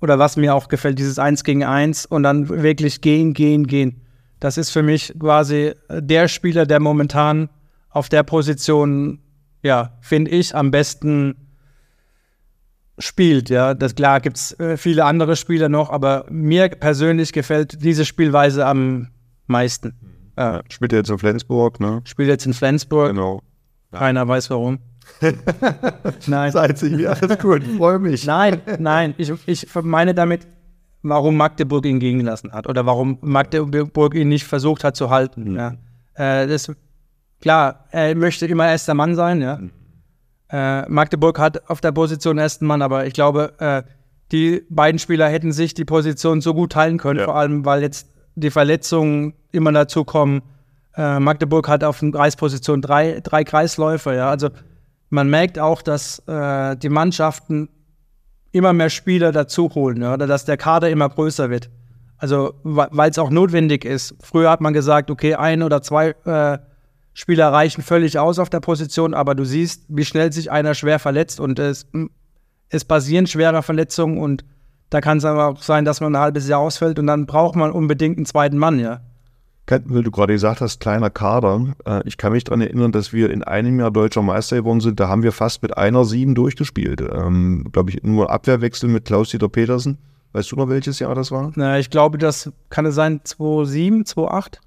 Oder was mir auch gefällt, dieses Eins gegen Eins und dann wirklich gehen, gehen, gehen. Das ist für mich quasi der Spieler, der momentan auf der Position, ja, finde ich, am besten spielt. Ja, das klar gibt es äh, viele andere Spieler noch, aber mir persönlich gefällt diese Spielweise am meisten. Äh, Spielt er jetzt in Flensburg, ne? spielt jetzt in Flensburg, Genau. keiner weiß warum. nein, Seid sich, alles gut, freue mich. nein, nein. Ich, ich meine damit, warum Magdeburg ihn gehen gelassen hat oder warum Magdeburg ihn nicht versucht hat zu halten. Ja. Äh, das, klar, er möchte immer erster Mann sein. Ja. Äh, Magdeburg hat auf der Position ersten Mann, aber ich glaube, äh, die beiden Spieler hätten sich die Position so gut teilen können, Ja. vor allem weil jetzt die Verletzungen immer dazu kommen. Äh, Magdeburg hat auf der Kreisposition drei, drei Kreisläufer. Ja. Also man merkt auch, dass äh, die Mannschaften immer mehr Spieler dazu holen oder dass der Kader immer größer wird. Also weil es auch notwendig ist. Früher hat man gesagt, okay, ein oder zwei äh, Spieler reichen völlig aus auf der Position, aber du siehst, wie schnell sich einer schwer verletzt und es, es passieren schwere Verletzungen und da kann es aber auch sein, dass man ein halbes Jahr ausfällt und dann braucht man unbedingt einen zweiten Mann, ja. Weil du gerade gesagt hast, kleiner Kader. Äh, ich kann mich daran erinnern, dass wir in einem Jahr deutscher Meister geworden sind. Da haben wir fast mit einer Sieben durchgespielt. Ähm, Glaube ich, nur Abwehrwechsel mit Klaus-Dieter Petersen. Weißt du noch, welches Jahr das war? Na, ich glaube, das kann es sein 2,7, 2,8.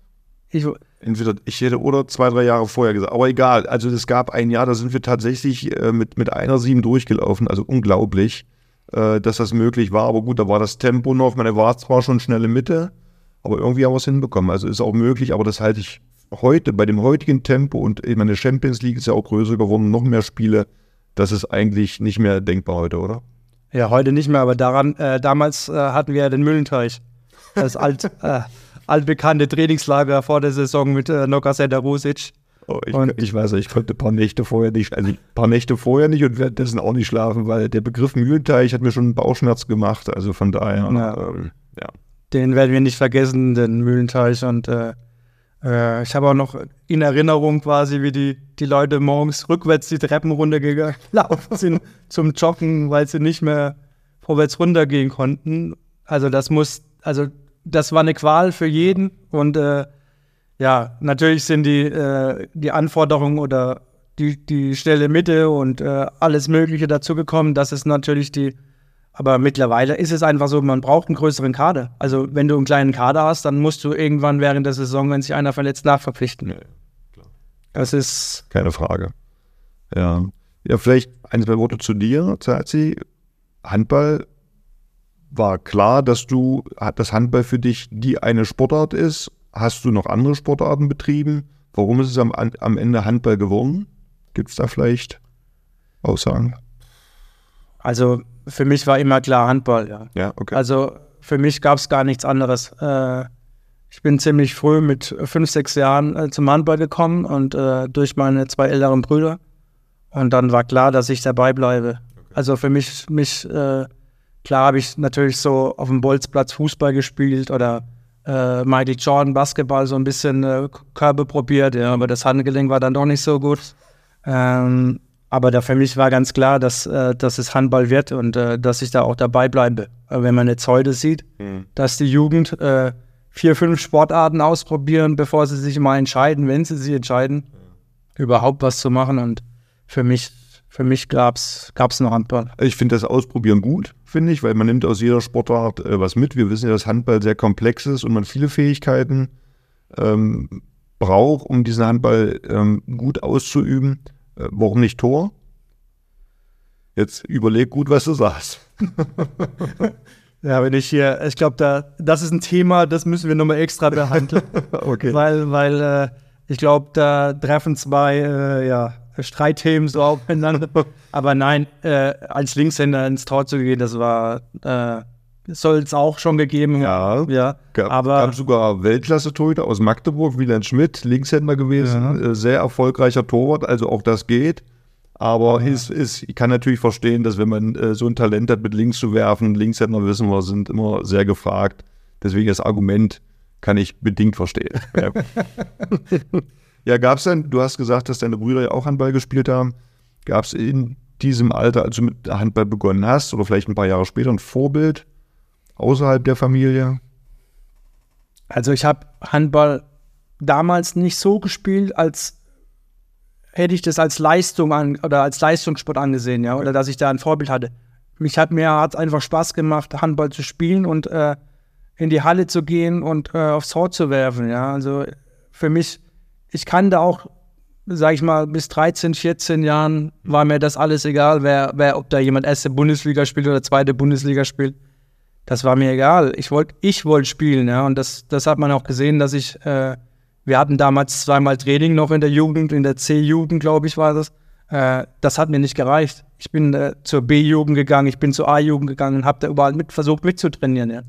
Ich, Entweder ich hätte oder zwei, drei Jahre vorher gesagt. Aber egal. Also es gab ein Jahr, da sind wir tatsächlich äh, mit, mit einer Sieben durchgelaufen. Also unglaublich, äh, dass das möglich war. Aber gut, da war das Tempo noch. Meine war zwar schon schnelle Mitte, aber irgendwie haben wir es hinbekommen. Also ist auch möglich, aber das halte ich heute, bei dem heutigen Tempo und ich meine, Champions League ist ja auch größer geworden, noch mehr Spiele. Das ist eigentlich nicht mehr denkbar heute, oder? Ja, heute nicht mehr, aber daran, äh, damals äh, hatten wir ja den Müllenteich. Das alt, äh, altbekannte Trainingslager vor der Saison mit äh, Noka Rusic. Oh, ich, Und- ich weiß, ich konnte ein paar Nächte vorher nicht, also ein paar Nächte vorher nicht und währenddessen auch nicht schlafen, weil der Begriff Mühlenteich hat mir schon einen Bauchschmerz gemacht. Also von daher, Ja. ähm, ja. Den werden wir nicht vergessen, den Mühlenteich. Und äh, Äh, ich habe auch noch in Erinnerung quasi, wie die, die Leute morgens rückwärts die Treppen runtergelaufen sind zum Joggen, weil sie nicht mehr vorwärts runtergehen konnten. Also das muss, also das war eine Qual für jeden und äh, ja, natürlich sind die, äh, die Anforderungen oder die, die schnelle Mitte und äh, alles Mögliche dazu gekommen. Das ist natürlich die, aber mittlerweile ist es einfach so, man braucht einen größeren Kader. Also wenn du einen kleinen Kader hast, dann musst du irgendwann während der Saison, wenn sich einer verletzt, nachverpflichten. Ja, klar. Das ist. Keine Frage. Ja. Ja, vielleicht ein, zwei Worte zu dir, Zazi. Handball war klar, dass du, das Handball für dich die eine Sportart ist Hast du noch andere Sportarten betrieben? Warum ist es am, am Ende Handball geworden? Gibt es da vielleicht Aussagen? Also für mich war immer klar Handball, ja. Ja, okay. Also für mich gab es gar nichts anderes. Äh, ich bin ziemlich früh mit fünf, sechs Jahren äh, zum Handball gekommen und äh, durch meine zwei älteren Brüder. Und dann war klar, dass ich dabei bleibe. Okay. Also für mich, mich äh, klar habe ich natürlich so auf dem Bolzplatz Fußball gespielt oder äh, Michael Jordan Basketball so ein bisschen äh, Körbe probiert, ja, aber das Handgelenk war dann doch nicht so gut. Ähm, aber da für mich war ganz klar, dass, äh, dass es Handball wird und äh, dass ich da auch dabei bleibe. wenn man jetzt heute sieht, mhm. dass die Jugend äh, vier, fünf Sportarten ausprobieren, bevor sie sich mal entscheiden, wenn sie sich entscheiden, mhm. überhaupt was zu machen. Und für mich für mich gab es noch Handball. Ich finde das Ausprobieren gut, finde ich, weil man nimmt aus jeder Sportart äh, was mit. Wir wissen ja, dass Handball sehr komplex ist und man viele Fähigkeiten ähm, braucht, um diesen Handball ähm, gut auszuüben. Äh, warum nicht Tor? Jetzt überleg gut, was du sagst. ja, wenn ich hier, ich glaube, da, das ist ein Thema, das müssen wir nochmal extra behandeln. okay. Weil, weil äh, ich glaube, da treffen zwei, äh, ja, Streitthemen so aufeinander. Aber nein, äh, als Linkshänder ins Tor zu gehen, das war, äh, soll es auch schon gegeben Ja, ja gab, aber gab sogar Weltklasse-Torhüter aus Magdeburg, Wieland Schmidt, Linkshänder gewesen, ja. äh, sehr erfolgreicher Torwart, also auch das geht. Aber ja. ist, ist, ich kann natürlich verstehen, dass wenn man äh, so ein Talent hat, mit links zu werfen, Linkshänder wissen wir, sind immer sehr gefragt. Deswegen das Argument kann ich bedingt verstehen. Ja. Ja, gab es denn, du hast gesagt, dass deine Brüder ja auch Handball gespielt haben. Gab es in diesem Alter, als du mit Handball begonnen hast, oder vielleicht ein paar Jahre später, ein Vorbild außerhalb der Familie? Also ich habe Handball damals nicht so gespielt, als hätte ich das als Leistung an, oder als Leistungssport angesehen, ja, oder dass ich da ein Vorbild hatte. Mich hat mir hat einfach Spaß gemacht, Handball zu spielen und äh, in die Halle zu gehen und äh, aufs Tor zu werfen, ja. Also für mich ich kann da auch, sag ich mal, bis 13, 14 Jahren war mir das alles egal, wer, wer, ob da jemand erste Bundesliga spielt oder zweite Bundesliga spielt. Das war mir egal. Ich wollte ich wollt spielen, ja. Und das, das hat man auch gesehen, dass ich, äh, wir hatten damals zweimal Training noch in der Jugend, in der C-Jugend, glaube ich, war das. Äh, das hat mir nicht gereicht. Ich bin äh, zur B-Jugend gegangen, ich bin zur A-Jugend gegangen und habe da überall mit versucht mitzutrainieren. Ja.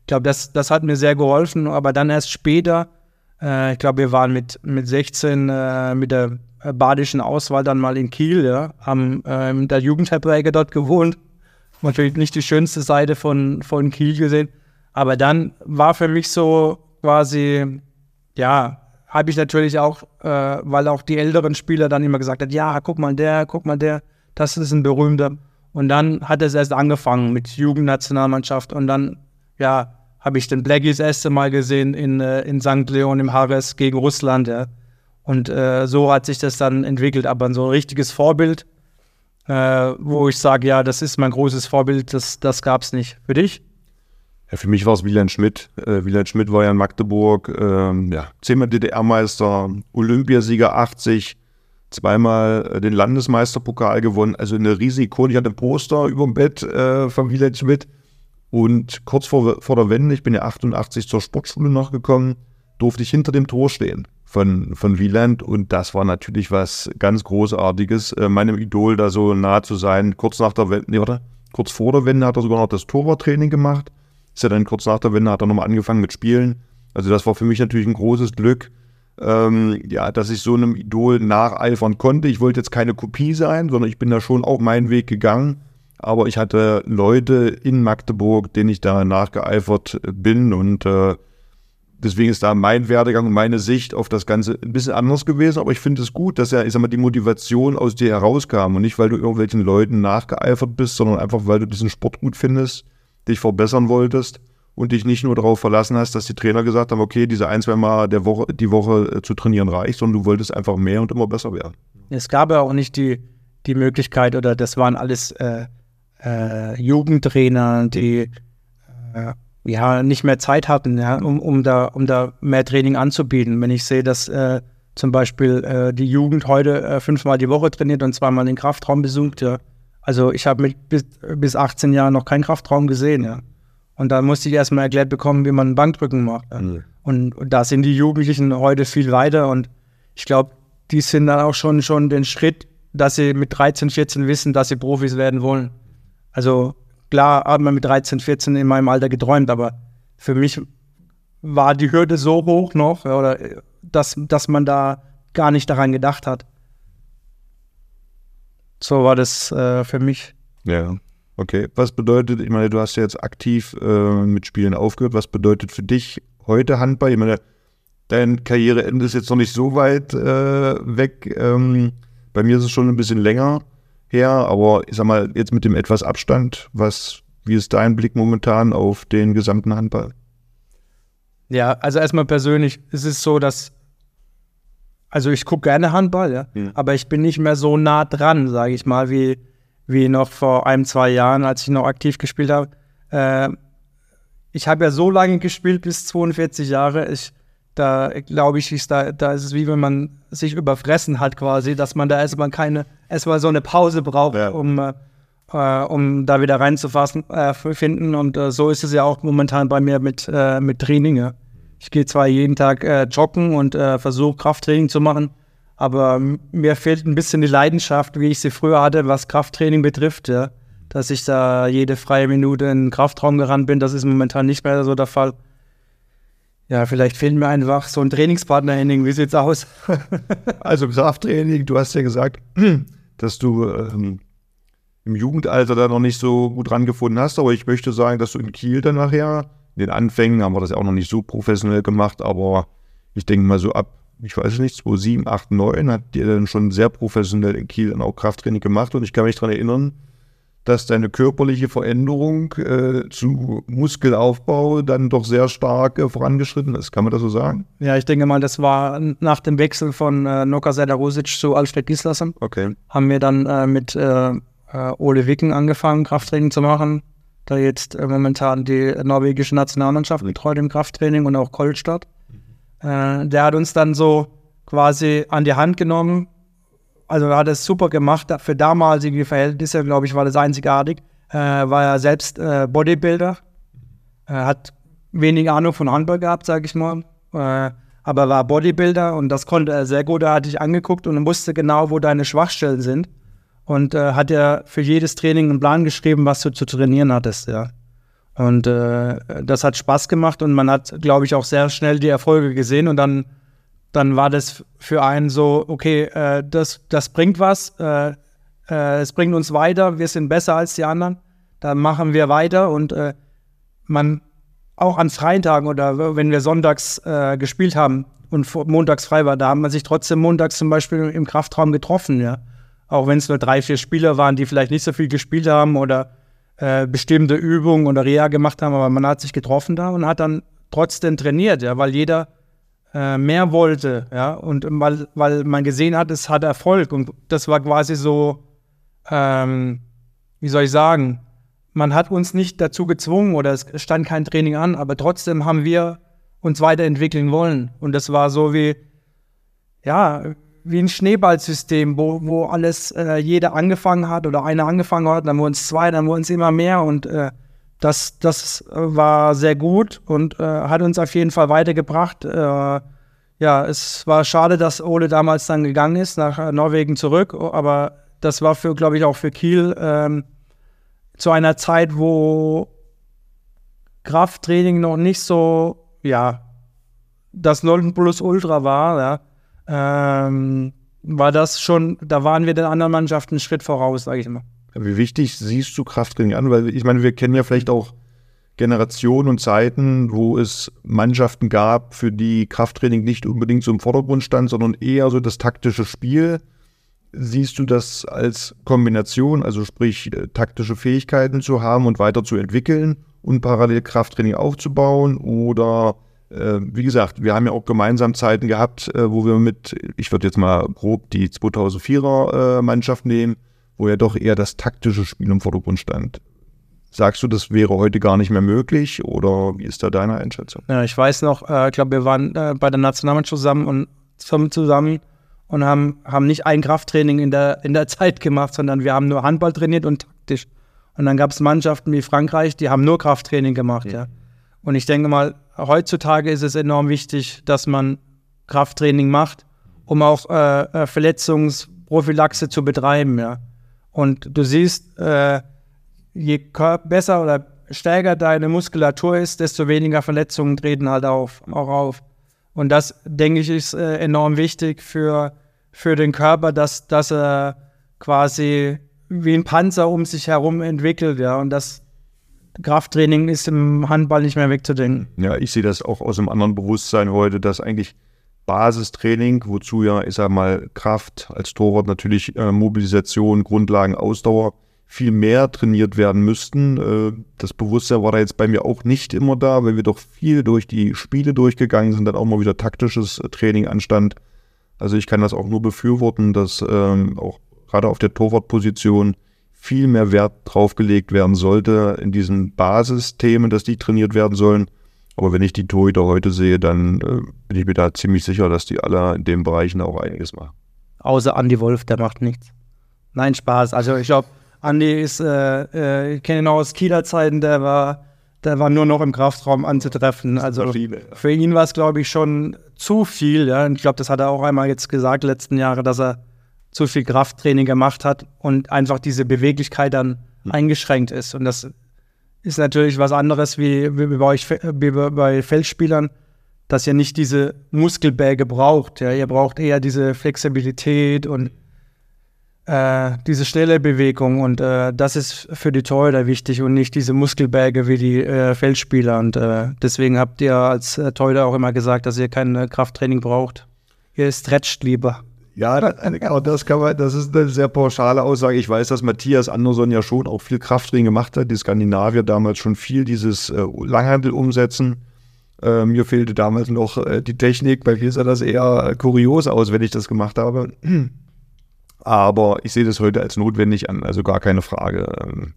Ich glaube, das, das hat mir sehr geholfen, aber dann erst später äh, ich glaube, wir waren mit, mit 16 äh, mit der badischen Auswahl dann mal in Kiel, ja, haben äh, in der Jugendherberge dort gewohnt. Natürlich nicht die schönste Seite von, von Kiel gesehen. Aber dann war für mich so quasi, ja, habe ich natürlich auch, äh, weil auch die älteren Spieler dann immer gesagt haben, ja, guck mal der, guck mal der, das ist ein berühmter. Und dann hat es erst angefangen mit Jugendnationalmannschaft und dann, ja, habe ich den Blackie das erste Mal gesehen in, äh, in St. Leon im Harris gegen Russland. Ja. Und äh, so hat sich das dann entwickelt. Aber so ein richtiges Vorbild, äh, wo ich sage, ja, das ist mein großes Vorbild, das, das gab es nicht. Für dich? Ja, für mich war es Wieland Schmidt. Äh, Wieland Schmidt war ja in Magdeburg, ähm, ja, zehnmal DDR-Meister, Olympiasieger 80, zweimal äh, den Landesmeisterpokal gewonnen. Also eine riesige Ikone. Ich hatte ein Poster über dem Bett äh, von Wieland Schmidt. Und kurz vor, vor der Wende, ich bin ja 88 zur Sportschule nachgekommen, durfte ich hinter dem Tor stehen von, von Wieland und das war natürlich was ganz Großartiges, äh, meinem Idol da so nah zu sein. Kurz nach der Wende, nee, warte, kurz vor der Wende hat er sogar noch das Torwarttraining gemacht. Ist ja dann kurz nach der Wende hat er nochmal angefangen mit Spielen. Also das war für mich natürlich ein großes Glück, ähm, ja, dass ich so einem Idol nacheifern konnte. Ich wollte jetzt keine Kopie sein, sondern ich bin da schon auch meinen Weg gegangen aber ich hatte Leute in Magdeburg, denen ich da nachgeeifert bin und äh, deswegen ist da mein Werdegang und meine Sicht auf das Ganze ein bisschen anders gewesen. Aber ich finde es gut, dass ja, ich sag mal, die Motivation aus dir herauskam und nicht, weil du irgendwelchen Leuten nachgeeifert bist, sondern einfach, weil du diesen Sport gut findest, dich verbessern wolltest und dich nicht nur darauf verlassen hast, dass die Trainer gesagt haben, okay, diese ein, zwei Mal der Woche, die Woche äh, zu trainieren reicht, sondern du wolltest einfach mehr und immer besser werden. Es gab ja auch nicht die, die Möglichkeit, oder das waren alles äh, äh, Jugendtrainer, die äh, ja nicht mehr Zeit hatten, ja, um, um, da, um da mehr Training anzubieten. Wenn ich sehe, dass äh, zum Beispiel äh, die Jugend heute fünfmal die Woche trainiert und zweimal den Kraftraum besucht, ja. Also ich habe bis, bis 18 Jahren noch keinen Kraftraum gesehen, ja. Und da musste ich erstmal erklärt bekommen, wie man Bankdrücken macht. Mhm. Und, und, da sind die Jugendlichen heute viel weiter und ich glaube, die sind dann auch schon, schon den Schritt, dass sie mit 13, 14 wissen, dass sie Profis werden wollen. Also klar hat man mit 13, 14 in meinem Alter geträumt, aber für mich war die Hürde so hoch noch, oder dass, dass man da gar nicht daran gedacht hat. So war das äh, für mich. Ja. Okay, was bedeutet, ich meine, du hast ja jetzt aktiv äh, mit Spielen aufgehört. Was bedeutet für dich heute Handball? Ich meine, dein Karriereende ist jetzt noch nicht so weit äh, weg. Ähm, bei mir ist es schon ein bisschen länger her, aber ich sag mal, jetzt mit dem etwas Abstand, was, wie ist dein Blick momentan auf den gesamten Handball? Ja, also erstmal persönlich ist es so, dass also ich gucke gerne Handball, ja, mhm. aber ich bin nicht mehr so nah dran, sage ich mal, wie wie noch vor ein, zwei Jahren, als ich noch aktiv gespielt habe. Äh, ich habe ja so lange gespielt, bis 42 Jahre. Ich, da glaube ich, ist da, da ist es wie wenn man sich überfressen hat quasi, dass man da erstmal keine, erstmal so eine Pause braucht, ja. um, äh, um da wieder reinzufassen, äh, finden. Und äh, so ist es ja auch momentan bei mir mit, äh, mit Training. Ja. Ich gehe zwar jeden Tag äh, joggen und äh, versuche Krafttraining zu machen, aber mir fehlt ein bisschen die Leidenschaft, wie ich sie früher hatte, was Krafttraining betrifft, ja. Dass ich da jede freie Minute in den Kraftraum gerannt bin, das ist momentan nicht mehr so der Fall. Ja, vielleicht fehlt mir einfach so ein Trainingspartner, Henning. Wie sieht's aus? also Krafttraining, du hast ja gesagt, dass du ähm, im Jugendalter da noch nicht so gut rangefunden hast, aber ich möchte sagen, dass du in Kiel dann nachher, in den Anfängen haben wir das ja auch noch nicht so professionell gemacht, aber ich denke mal so ab ich weiß nicht, 2007, 8, 9 hat ihr dann schon sehr professionell in Kiel dann auch Krafttraining gemacht und ich kann mich daran erinnern, dass deine körperliche Veränderung äh, zu Muskelaufbau dann doch sehr stark äh, vorangeschritten ist. Kann man das so sagen? Ja, ich denke mal, das war nach dem Wechsel von äh, Noka Sedarusic zu Alfred Gislason. Okay. Haben wir dann äh, mit äh, äh, Ole Wicken angefangen, Krafttraining zu machen. Da jetzt äh, momentan die norwegische Nationalmannschaft betreut im Krafttraining und auch Kolstadt. Äh, der hat uns dann so quasi an die Hand genommen. Also er hat es super gemacht. Für damalige Verhältnisse, glaube ich, war das einzigartig. Äh, war er selbst äh, Bodybuilder. Er hat wenig Ahnung von Handball gehabt, sage ich mal. Äh, aber war Bodybuilder und das konnte er sehr gut. Er hat dich angeguckt und wusste genau, wo deine Schwachstellen sind. Und äh, hat ja für jedes Training einen Plan geschrieben, was du zu trainieren hattest, ja. Und äh, das hat Spaß gemacht und man hat, glaube ich, auch sehr schnell die Erfolge gesehen. Und dann, dann war das für einen so, okay, äh, das, das bringt was, äh, äh es bringt uns weiter, wir sind besser als die anderen, dann machen wir weiter. Und äh, man auch an freien Tagen oder wenn wir sonntags äh, gespielt haben und montags frei war, da haben wir sich trotzdem montags zum Beispiel im Kraftraum getroffen, ja. Auch wenn es nur drei, vier Spieler waren, die vielleicht nicht so viel gespielt haben oder äh, bestimmte Übungen oder Reha gemacht haben, aber man hat sich getroffen da und hat dann trotzdem trainiert, ja, weil jeder äh, mehr wollte, ja, und weil, weil man gesehen hat, es hat Erfolg. Und das war quasi so, ähm, wie soll ich sagen, man hat uns nicht dazu gezwungen oder es stand kein Training an, aber trotzdem haben wir uns weiterentwickeln wollen. Und das war so wie, ja, wie ein Schneeballsystem, wo, wo alles, äh, jeder angefangen hat oder einer angefangen hat, dann wurden es zwei, dann wurden es immer mehr und äh, das, das war sehr gut und äh, hat uns auf jeden Fall weitergebracht. Äh, ja, es war schade, dass Ole damals dann gegangen ist, nach äh, Norwegen zurück, aber das war für, glaube ich, auch für Kiel ähm, zu einer Zeit, wo Krafttraining noch nicht so, ja, das Nonplusultra war, ja ähm, war das schon, da waren wir den anderen Mannschaften einen Schritt voraus, sage ich immer. Wie wichtig siehst du Krafttraining an? Weil ich meine, wir kennen ja vielleicht auch Generationen und Zeiten, wo es Mannschaften gab, für die Krafttraining nicht unbedingt so im Vordergrund stand, sondern eher so das taktische Spiel. Siehst du das als Kombination, also sprich äh, taktische Fähigkeiten zu haben und weiterzuentwickeln und parallel Krafttraining aufzubauen? Oder äh, wie gesagt, wir haben ja auch gemeinsam Zeiten gehabt, äh, wo wir mit, ich würde jetzt mal grob die 2004er äh, Mannschaft nehmen, wo ja doch eher das taktische Spiel im Vordergrund stand. Sagst du, das wäre heute gar nicht mehr möglich oder wie ist da deine Einschätzung? Ja, ich weiß noch, äh, ich glaube, wir waren äh, bei der Nationalmannschaft zusammen und zusammen und haben, haben nicht ein Krafttraining in der, in der Zeit gemacht, sondern wir haben nur Handball trainiert und taktisch. Und dann gab es Mannschaften wie Frankreich, die haben nur Krafttraining gemacht, ja. ja. Und ich denke mal, heutzutage ist es enorm wichtig, dass man Krafttraining macht, um auch äh, äh Verletzungsprophylaxe zu betreiben, ja. Und du siehst, äh, je besser oder stärker deine Muskulatur ist, desto weniger Verletzungen treten halt auf, auch auf. Und das, denke ich, ist äh, enorm wichtig für, für den Körper, dass, dass er quasi wie ein Panzer um sich herum entwickelt, ja. Und das Krafttraining ist im Handball nicht mehr wegzudenken. Ja, ich sehe das auch aus einem anderen Bewusstsein heute, dass eigentlich Basistraining, wozu ja, ich sag mal, Kraft als Torwart natürlich äh, Mobilisation, Grundlagen, Ausdauer viel mehr trainiert werden müssten. Äh, das Bewusstsein war da jetzt bei mir auch nicht immer da, weil wir doch viel durch die Spiele durchgegangen sind, dann auch mal wieder taktisches äh, Training anstand. Also ich kann das auch nur befürworten, dass ähm, auch gerade auf der Torwartposition viel mehr Wert draufgelegt werden sollte in diesen Basisthemen, dass die trainiert werden sollen. Aber wenn ich die Torhüter heute sehe, dann äh, bin ich mir da ziemlich sicher, dass die alle in den Bereichen auch einiges machen. Außer Andy Wolf, der macht nichts. Nein, Spaß. Also ich glaube, Andi ist, äh, äh, ich kenne ihn auch aus Kieler Zeiten, der war, der war nur noch im Kraftraum anzutreffen. Also für ihn war es, glaube ich, schon zu viel. Ja? Und ich glaube, das hat er auch einmal jetzt gesagt, letzten Jahre, dass er zu viel Krafttraining gemacht hat und einfach diese Beweglichkeit dann hm. eingeschränkt ist. Und das ist natürlich was anderes wie, wie, bei, euch, wie bei Feldspielern, dass ihr nicht diese Muskelbäge braucht. Ja? Ihr braucht eher diese Flexibilität und äh, diese schnelle Bewegung und äh, das ist für die Torhüter wichtig und nicht diese Muskelberge wie die äh, Feldspieler und äh, deswegen habt ihr als äh, Torhüter auch immer gesagt, dass ihr kein äh, Krafttraining braucht. Ihr stretcht lieber. Ja, genau, das kann man, das ist eine sehr pauschale Aussage. Ich weiß, dass Matthias Andersson ja schon auch viel Krafttraining gemacht hat, die Skandinavier damals schon viel dieses äh, Langhandel umsetzen. Äh, mir fehlte damals noch äh, die Technik, bei mir sah das eher kurios aus, wenn ich das gemacht habe. Aber ich sehe das heute als notwendig an, also gar keine Frage. Ähm,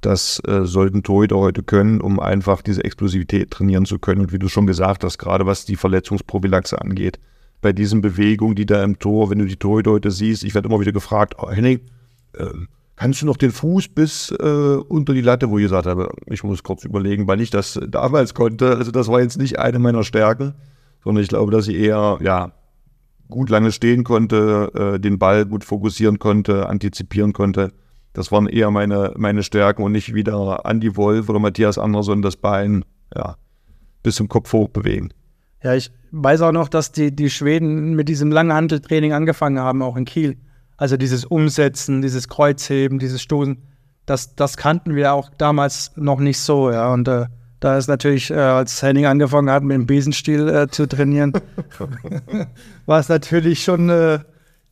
das äh, sollten Torhüter heute können, um einfach diese Explosivität trainieren zu können. Und wie du schon gesagt hast, gerade was die Verletzungsprophylaxe angeht, bei diesen Bewegungen, die da im Tor, wenn du die Torhüter siehst, ich werde immer wieder gefragt, oh, Henning, äh, kannst du noch den Fuß bis äh, unter die Latte, wo ich gesagt habe, ich muss kurz überlegen, weil ich das damals konnte. Also das war jetzt nicht eine meiner Stärken, sondern ich glaube, dass ich eher, ja, gut lange stehen konnte, äh, den Ball gut fokussieren konnte, antizipieren konnte. Das waren eher meine, meine Stärken und nicht wieder Andy Wolf oder Matthias Andersson das Bein ja, bis zum Kopf hoch bewegen. Ja, ich weiß auch noch, dass die, die Schweden mit diesem langen Handeltraining angefangen haben, auch in Kiel. Also dieses Umsetzen, dieses Kreuzheben, dieses Stoßen, das, das kannten wir auch damals noch nicht so, ja. Und äh, da ist natürlich, äh, als Henning angefangen hat, mit dem Besenstiel äh, zu trainieren, war es natürlich schon, äh,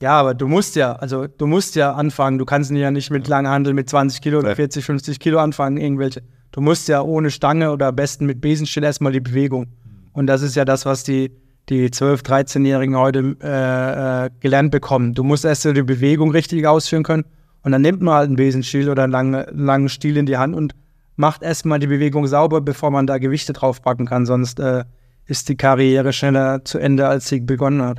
ja, aber du musst ja, also du musst ja anfangen. Du kannst ja nicht mit Langhandel mit 20 Kilo oder 40, 50 Kilo anfangen, irgendwelche. Du musst ja ohne Stange oder am besten mit Besenstiel erstmal die Bewegung. Und das ist ja das, was die, die 12-, 13-Jährigen heute äh, äh, gelernt bekommen. Du musst erst die Bewegung richtig ausführen können. Und dann nimmt man halt einen Besenstiel oder einen langen, langen Stiel in die Hand und macht erstmal die Bewegung sauber, bevor man da Gewichte draufpacken kann. Sonst äh, ist die Karriere schneller zu Ende, als sie begonnen hat.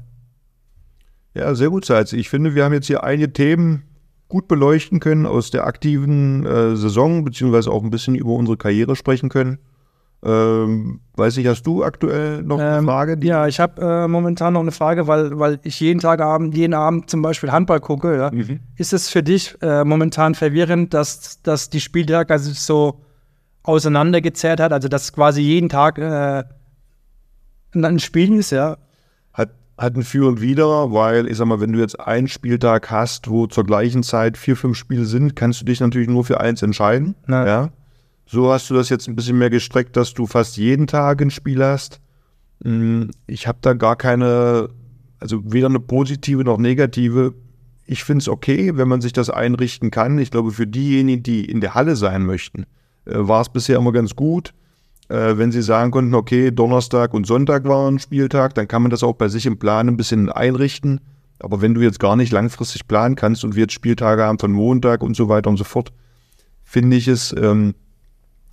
Ja, sehr gut, Seitz. Ich finde, wir haben jetzt hier einige Themen gut beleuchten können aus der aktiven äh, Saison, beziehungsweise auch ein bisschen über unsere Karriere sprechen können. Ähm, weiß ich, hast du aktuell noch eine ähm, Frage? ja, ich habe äh, momentan noch eine Frage, weil, weil ich jeden Tag Abend, jeden Abend zum Beispiel Handball gucke. Ja? Mhm. Ist es für dich äh, momentan verwirrend, dass, dass die Spieltage sich so auseinandergezerrt hat, also dass quasi jeden Tag äh, ein Spiel ist, ja? Hat, hat ein Für und Wider, weil ich sag mal, wenn du jetzt einen Spieltag hast, wo zur gleichen Zeit vier, fünf Spiele sind, kannst du dich natürlich nur für eins entscheiden. Na. Ja. So hast du das jetzt ein bisschen mehr gestreckt, dass du fast jeden Tag ein Spiel hast. Hm, ich habe da gar keine, also weder eine positive noch negative. Ich finde es okay, wenn man sich das einrichten kann. Ich glaube, für diejenigen, die in der Halle sein möchten, äh, war es bisher immer ganz gut. Äh, wenn sie sagen konnten, okay, Donnerstag und Sonntag war ein Spieltag, dann kann man das auch bei sich im Plan ein bisschen einrichten. Aber wenn du jetzt gar nicht langfristig planen kannst und wir jetzt Spieltage haben von Montag und so weiter und so fort, finde ich es ähm,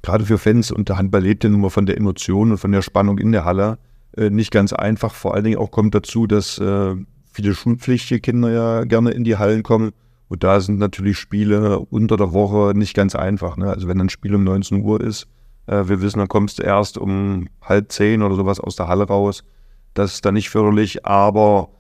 gerade für Fans und der Handball lebt ja nun mal von der Emotion und von der Spannung in der Halle äh, nicht ganz einfach. Vor allen Dingen auch kommt dazu, dass äh, viele schulpflichtige Kinder ja gerne in die Hallen kommen. Und da sind natürlich Spiele unter der Woche nicht ganz einfach. Ne? Also wenn ein Spiel um 19 Uhr ist, äh, wir wissen, dann kommst du erst um halb zehn oder sowas aus der Halle raus. Das ist dann nicht förderlich, aber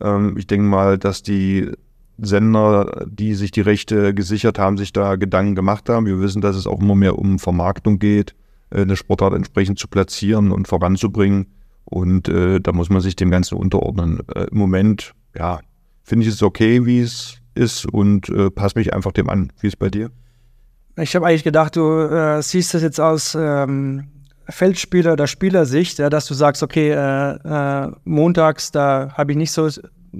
ähm, ich denke mal, dass die Sender, die sich die Rechte gesichert haben, sich da Gedanken gemacht haben. Wir wissen, dass es auch immer mehr um Vermarktung geht, äh, eine Sportart entsprechend zu platzieren und voranzubringen. Und äh, da muss man sich dem Ganzen unterordnen. Äh, Im Moment, ja, finde ich es okay, wie es ist und äh, passe mich einfach dem an. Wie ist es bei dir? Ich habe eigentlich gedacht, du äh, siehst das jetzt aus ähm, Feldspieler- oder Spielersicht, ja, dass du sagst, okay, äh, montags, da habe ich nicht so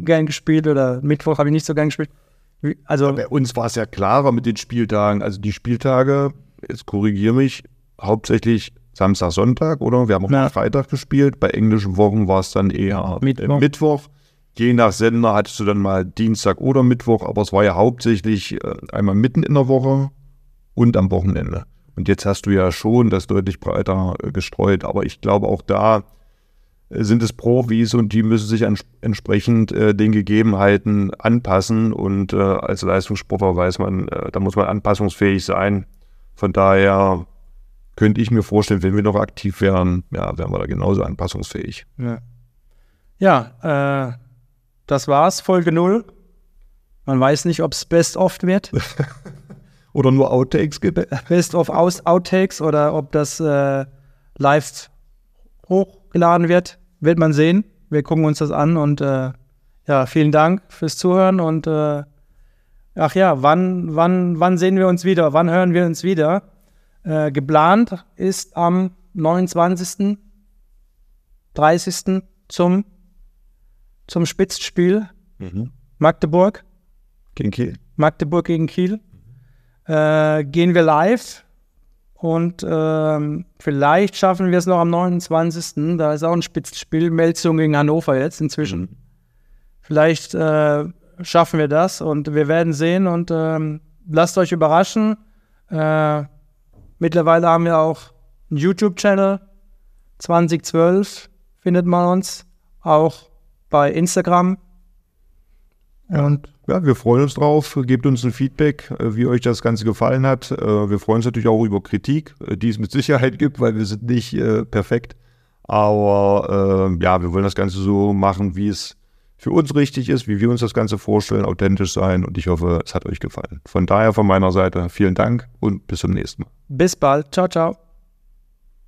gern gespielt oder Mittwoch habe ich nicht so gern gespielt. Also bei uns war es ja klarer mit den Spieltagen. Also die Spieltage, jetzt korrigiere mich, hauptsächlich Samstag, Sonntag, oder? Wir haben auch ja. Freitag gespielt. Bei englischen Wochen war es dann eher Mittwoch. Mittwoch. Je nach Sender hattest du dann mal Dienstag oder Mittwoch, aber es war ja hauptsächlich äh, einmal mitten in der Woche und am Wochenende. Und jetzt hast du ja schon das deutlich breiter äh, gestreut. Aber ich glaube, auch da äh, sind es Profis und die müssen sich entsprechend äh, den Gegebenheiten anpassen. Und äh, als Leistungssportler weiß man, äh, da muss man anpassungsfähig sein. Von daher könnte ich mir vorstellen, wenn wir noch aktiv wären, ja, wären wir da genauso anpassungsfähig. Ja, ja äh, das war's, Folge 0. Man weiß nicht, ob es Best of wird. oder nur Outtakes gibt. Best of Outtakes oder ob das äh, live hochgeladen wird, wird man sehen. Wir gucken uns das an und äh, ja, vielen Dank fürs Zuhören und äh, ach ja, wann, wann, wann sehen wir uns wieder? Wann hören wir uns wieder? Äh, geplant ist am 29., 30. zum, zum Spitzspiel mhm. Magdeburg. Gegen Kiel. Magdeburg gegen Kiel äh, gehen wir live und äh, vielleicht schaffen wir es noch am 29. Da ist auch ein Spitzspiel, Melzung gegen Hannover jetzt inzwischen. Mhm. Vielleicht äh, schaffen wir das und wir werden sehen und ähm, lasst euch überraschen. Äh, mittlerweile haben wir auch einen YouTube-Channel. 2012 findet man uns auch bei Instagram. Und ja, wir freuen uns drauf. Gebt uns ein Feedback, äh, wie euch das Ganze gefallen hat. Äh, wir freuen uns natürlich auch über Kritik, äh, die es mit Sicherheit gibt, weil wir sind nicht perfekt. Aber ja, wir wollen das Ganze so machen, wie es für uns richtig ist, wie wir uns das Ganze vorstellen, authentisch sein. Und ich hoffe, es hat euch gefallen. Von daher von meiner Seite vielen Dank und bis zum nächsten Mal. Bis bald. Ciao, ciao.